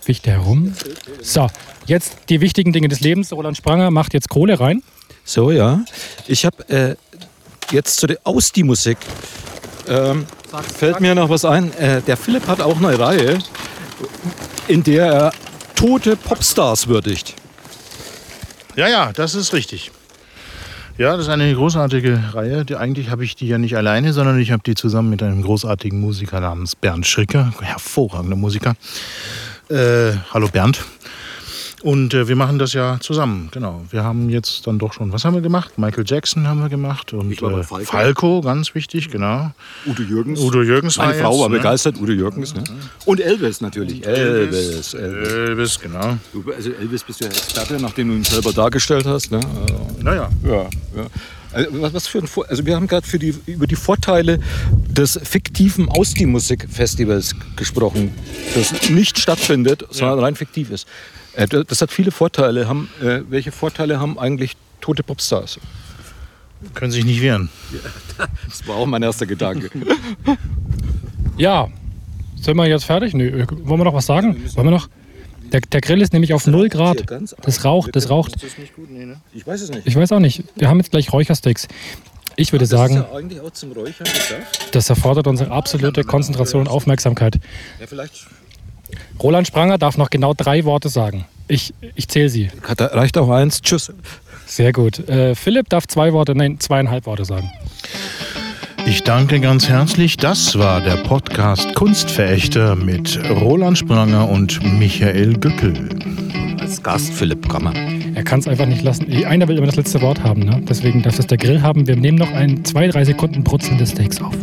Fichte herum. So, jetzt die wichtigen Dinge des Lebens. Roland Spranger macht jetzt Kohle rein. So, ja. Ich habe äh, jetzt zu der aus die Musik. Ähm, fällt mir noch was ein. Äh, der Philipp hat auch eine Reihe, in der er tote Popstars würdigt. Ja, ja, das ist richtig. Ja, das ist eine großartige Reihe. Die, eigentlich habe ich die ja nicht alleine, sondern ich habe die zusammen mit einem großartigen Musiker namens Bernd Schricker, hervorragender Musiker. Äh, hallo Bernd. Und äh, wir machen das ja zusammen, genau. Wir haben jetzt dann doch schon, was haben wir gemacht? Michael Jackson haben wir gemacht und äh, Falco. Falco, ganz wichtig, genau. Udo Jürgens. Udo Jürgens Meine war Frau jetzt, war ne? begeistert, Udo Jürgens. Ne? Und Elvis natürlich. Elvis. Elvis. Elvis, genau. Du, also Elvis bist du ja Experte, nachdem du ihn selber dargestellt hast. Ne? Naja, Ja, ja. Also, was- für ein Vor also wir haben gerade die, über die Vorteile des fiktiven Ausgeh-Musik-Festivals gesprochen, das nicht stattfindet, sondern rein fiktiv ist. Äh, das hat viele Vorteile. Haben, äh, welche Vorteile haben eigentlich tote Popstars? können sich nicht wehren. <laughs> Das war auch mein erster Gedanke. <laughs> Ja, sind wir jetzt fertig? Äh, wollen wir noch was sagen? Wollen wir noch? Der, der Grill ist nämlich auf 0 Grad. Das raucht, das raucht. das nicht gut? Nee, ne? Ich weiß es nicht. Ich weiß auch nicht. Wir haben jetzt gleich Räuchersteaks. Ich würde sagen, das erfordert unsere absolute Konzentration und Aufmerksamkeit. Ja, vielleicht Roland Spranger darf noch genau drei Worte sagen. Ich, ich zähle sie. reicht auch eins. Tschüss. Sehr gut. Äh, Philipp darf zwei Worte, nein, zweieinhalb Worte sagen. Ich danke ganz herzlich. Das war der Podcast Kunstverächter mit Roland Spranger und Michael Gückel. Als Gast Philipp Kammer. Er kann es einfach nicht lassen. Eh, Einer will immer das letzte Wort haben, ne? Deswegen darf das der Grill haben. Wir nehmen noch ein, zwei, drei Sekunden Brutzeln des Steaks auf.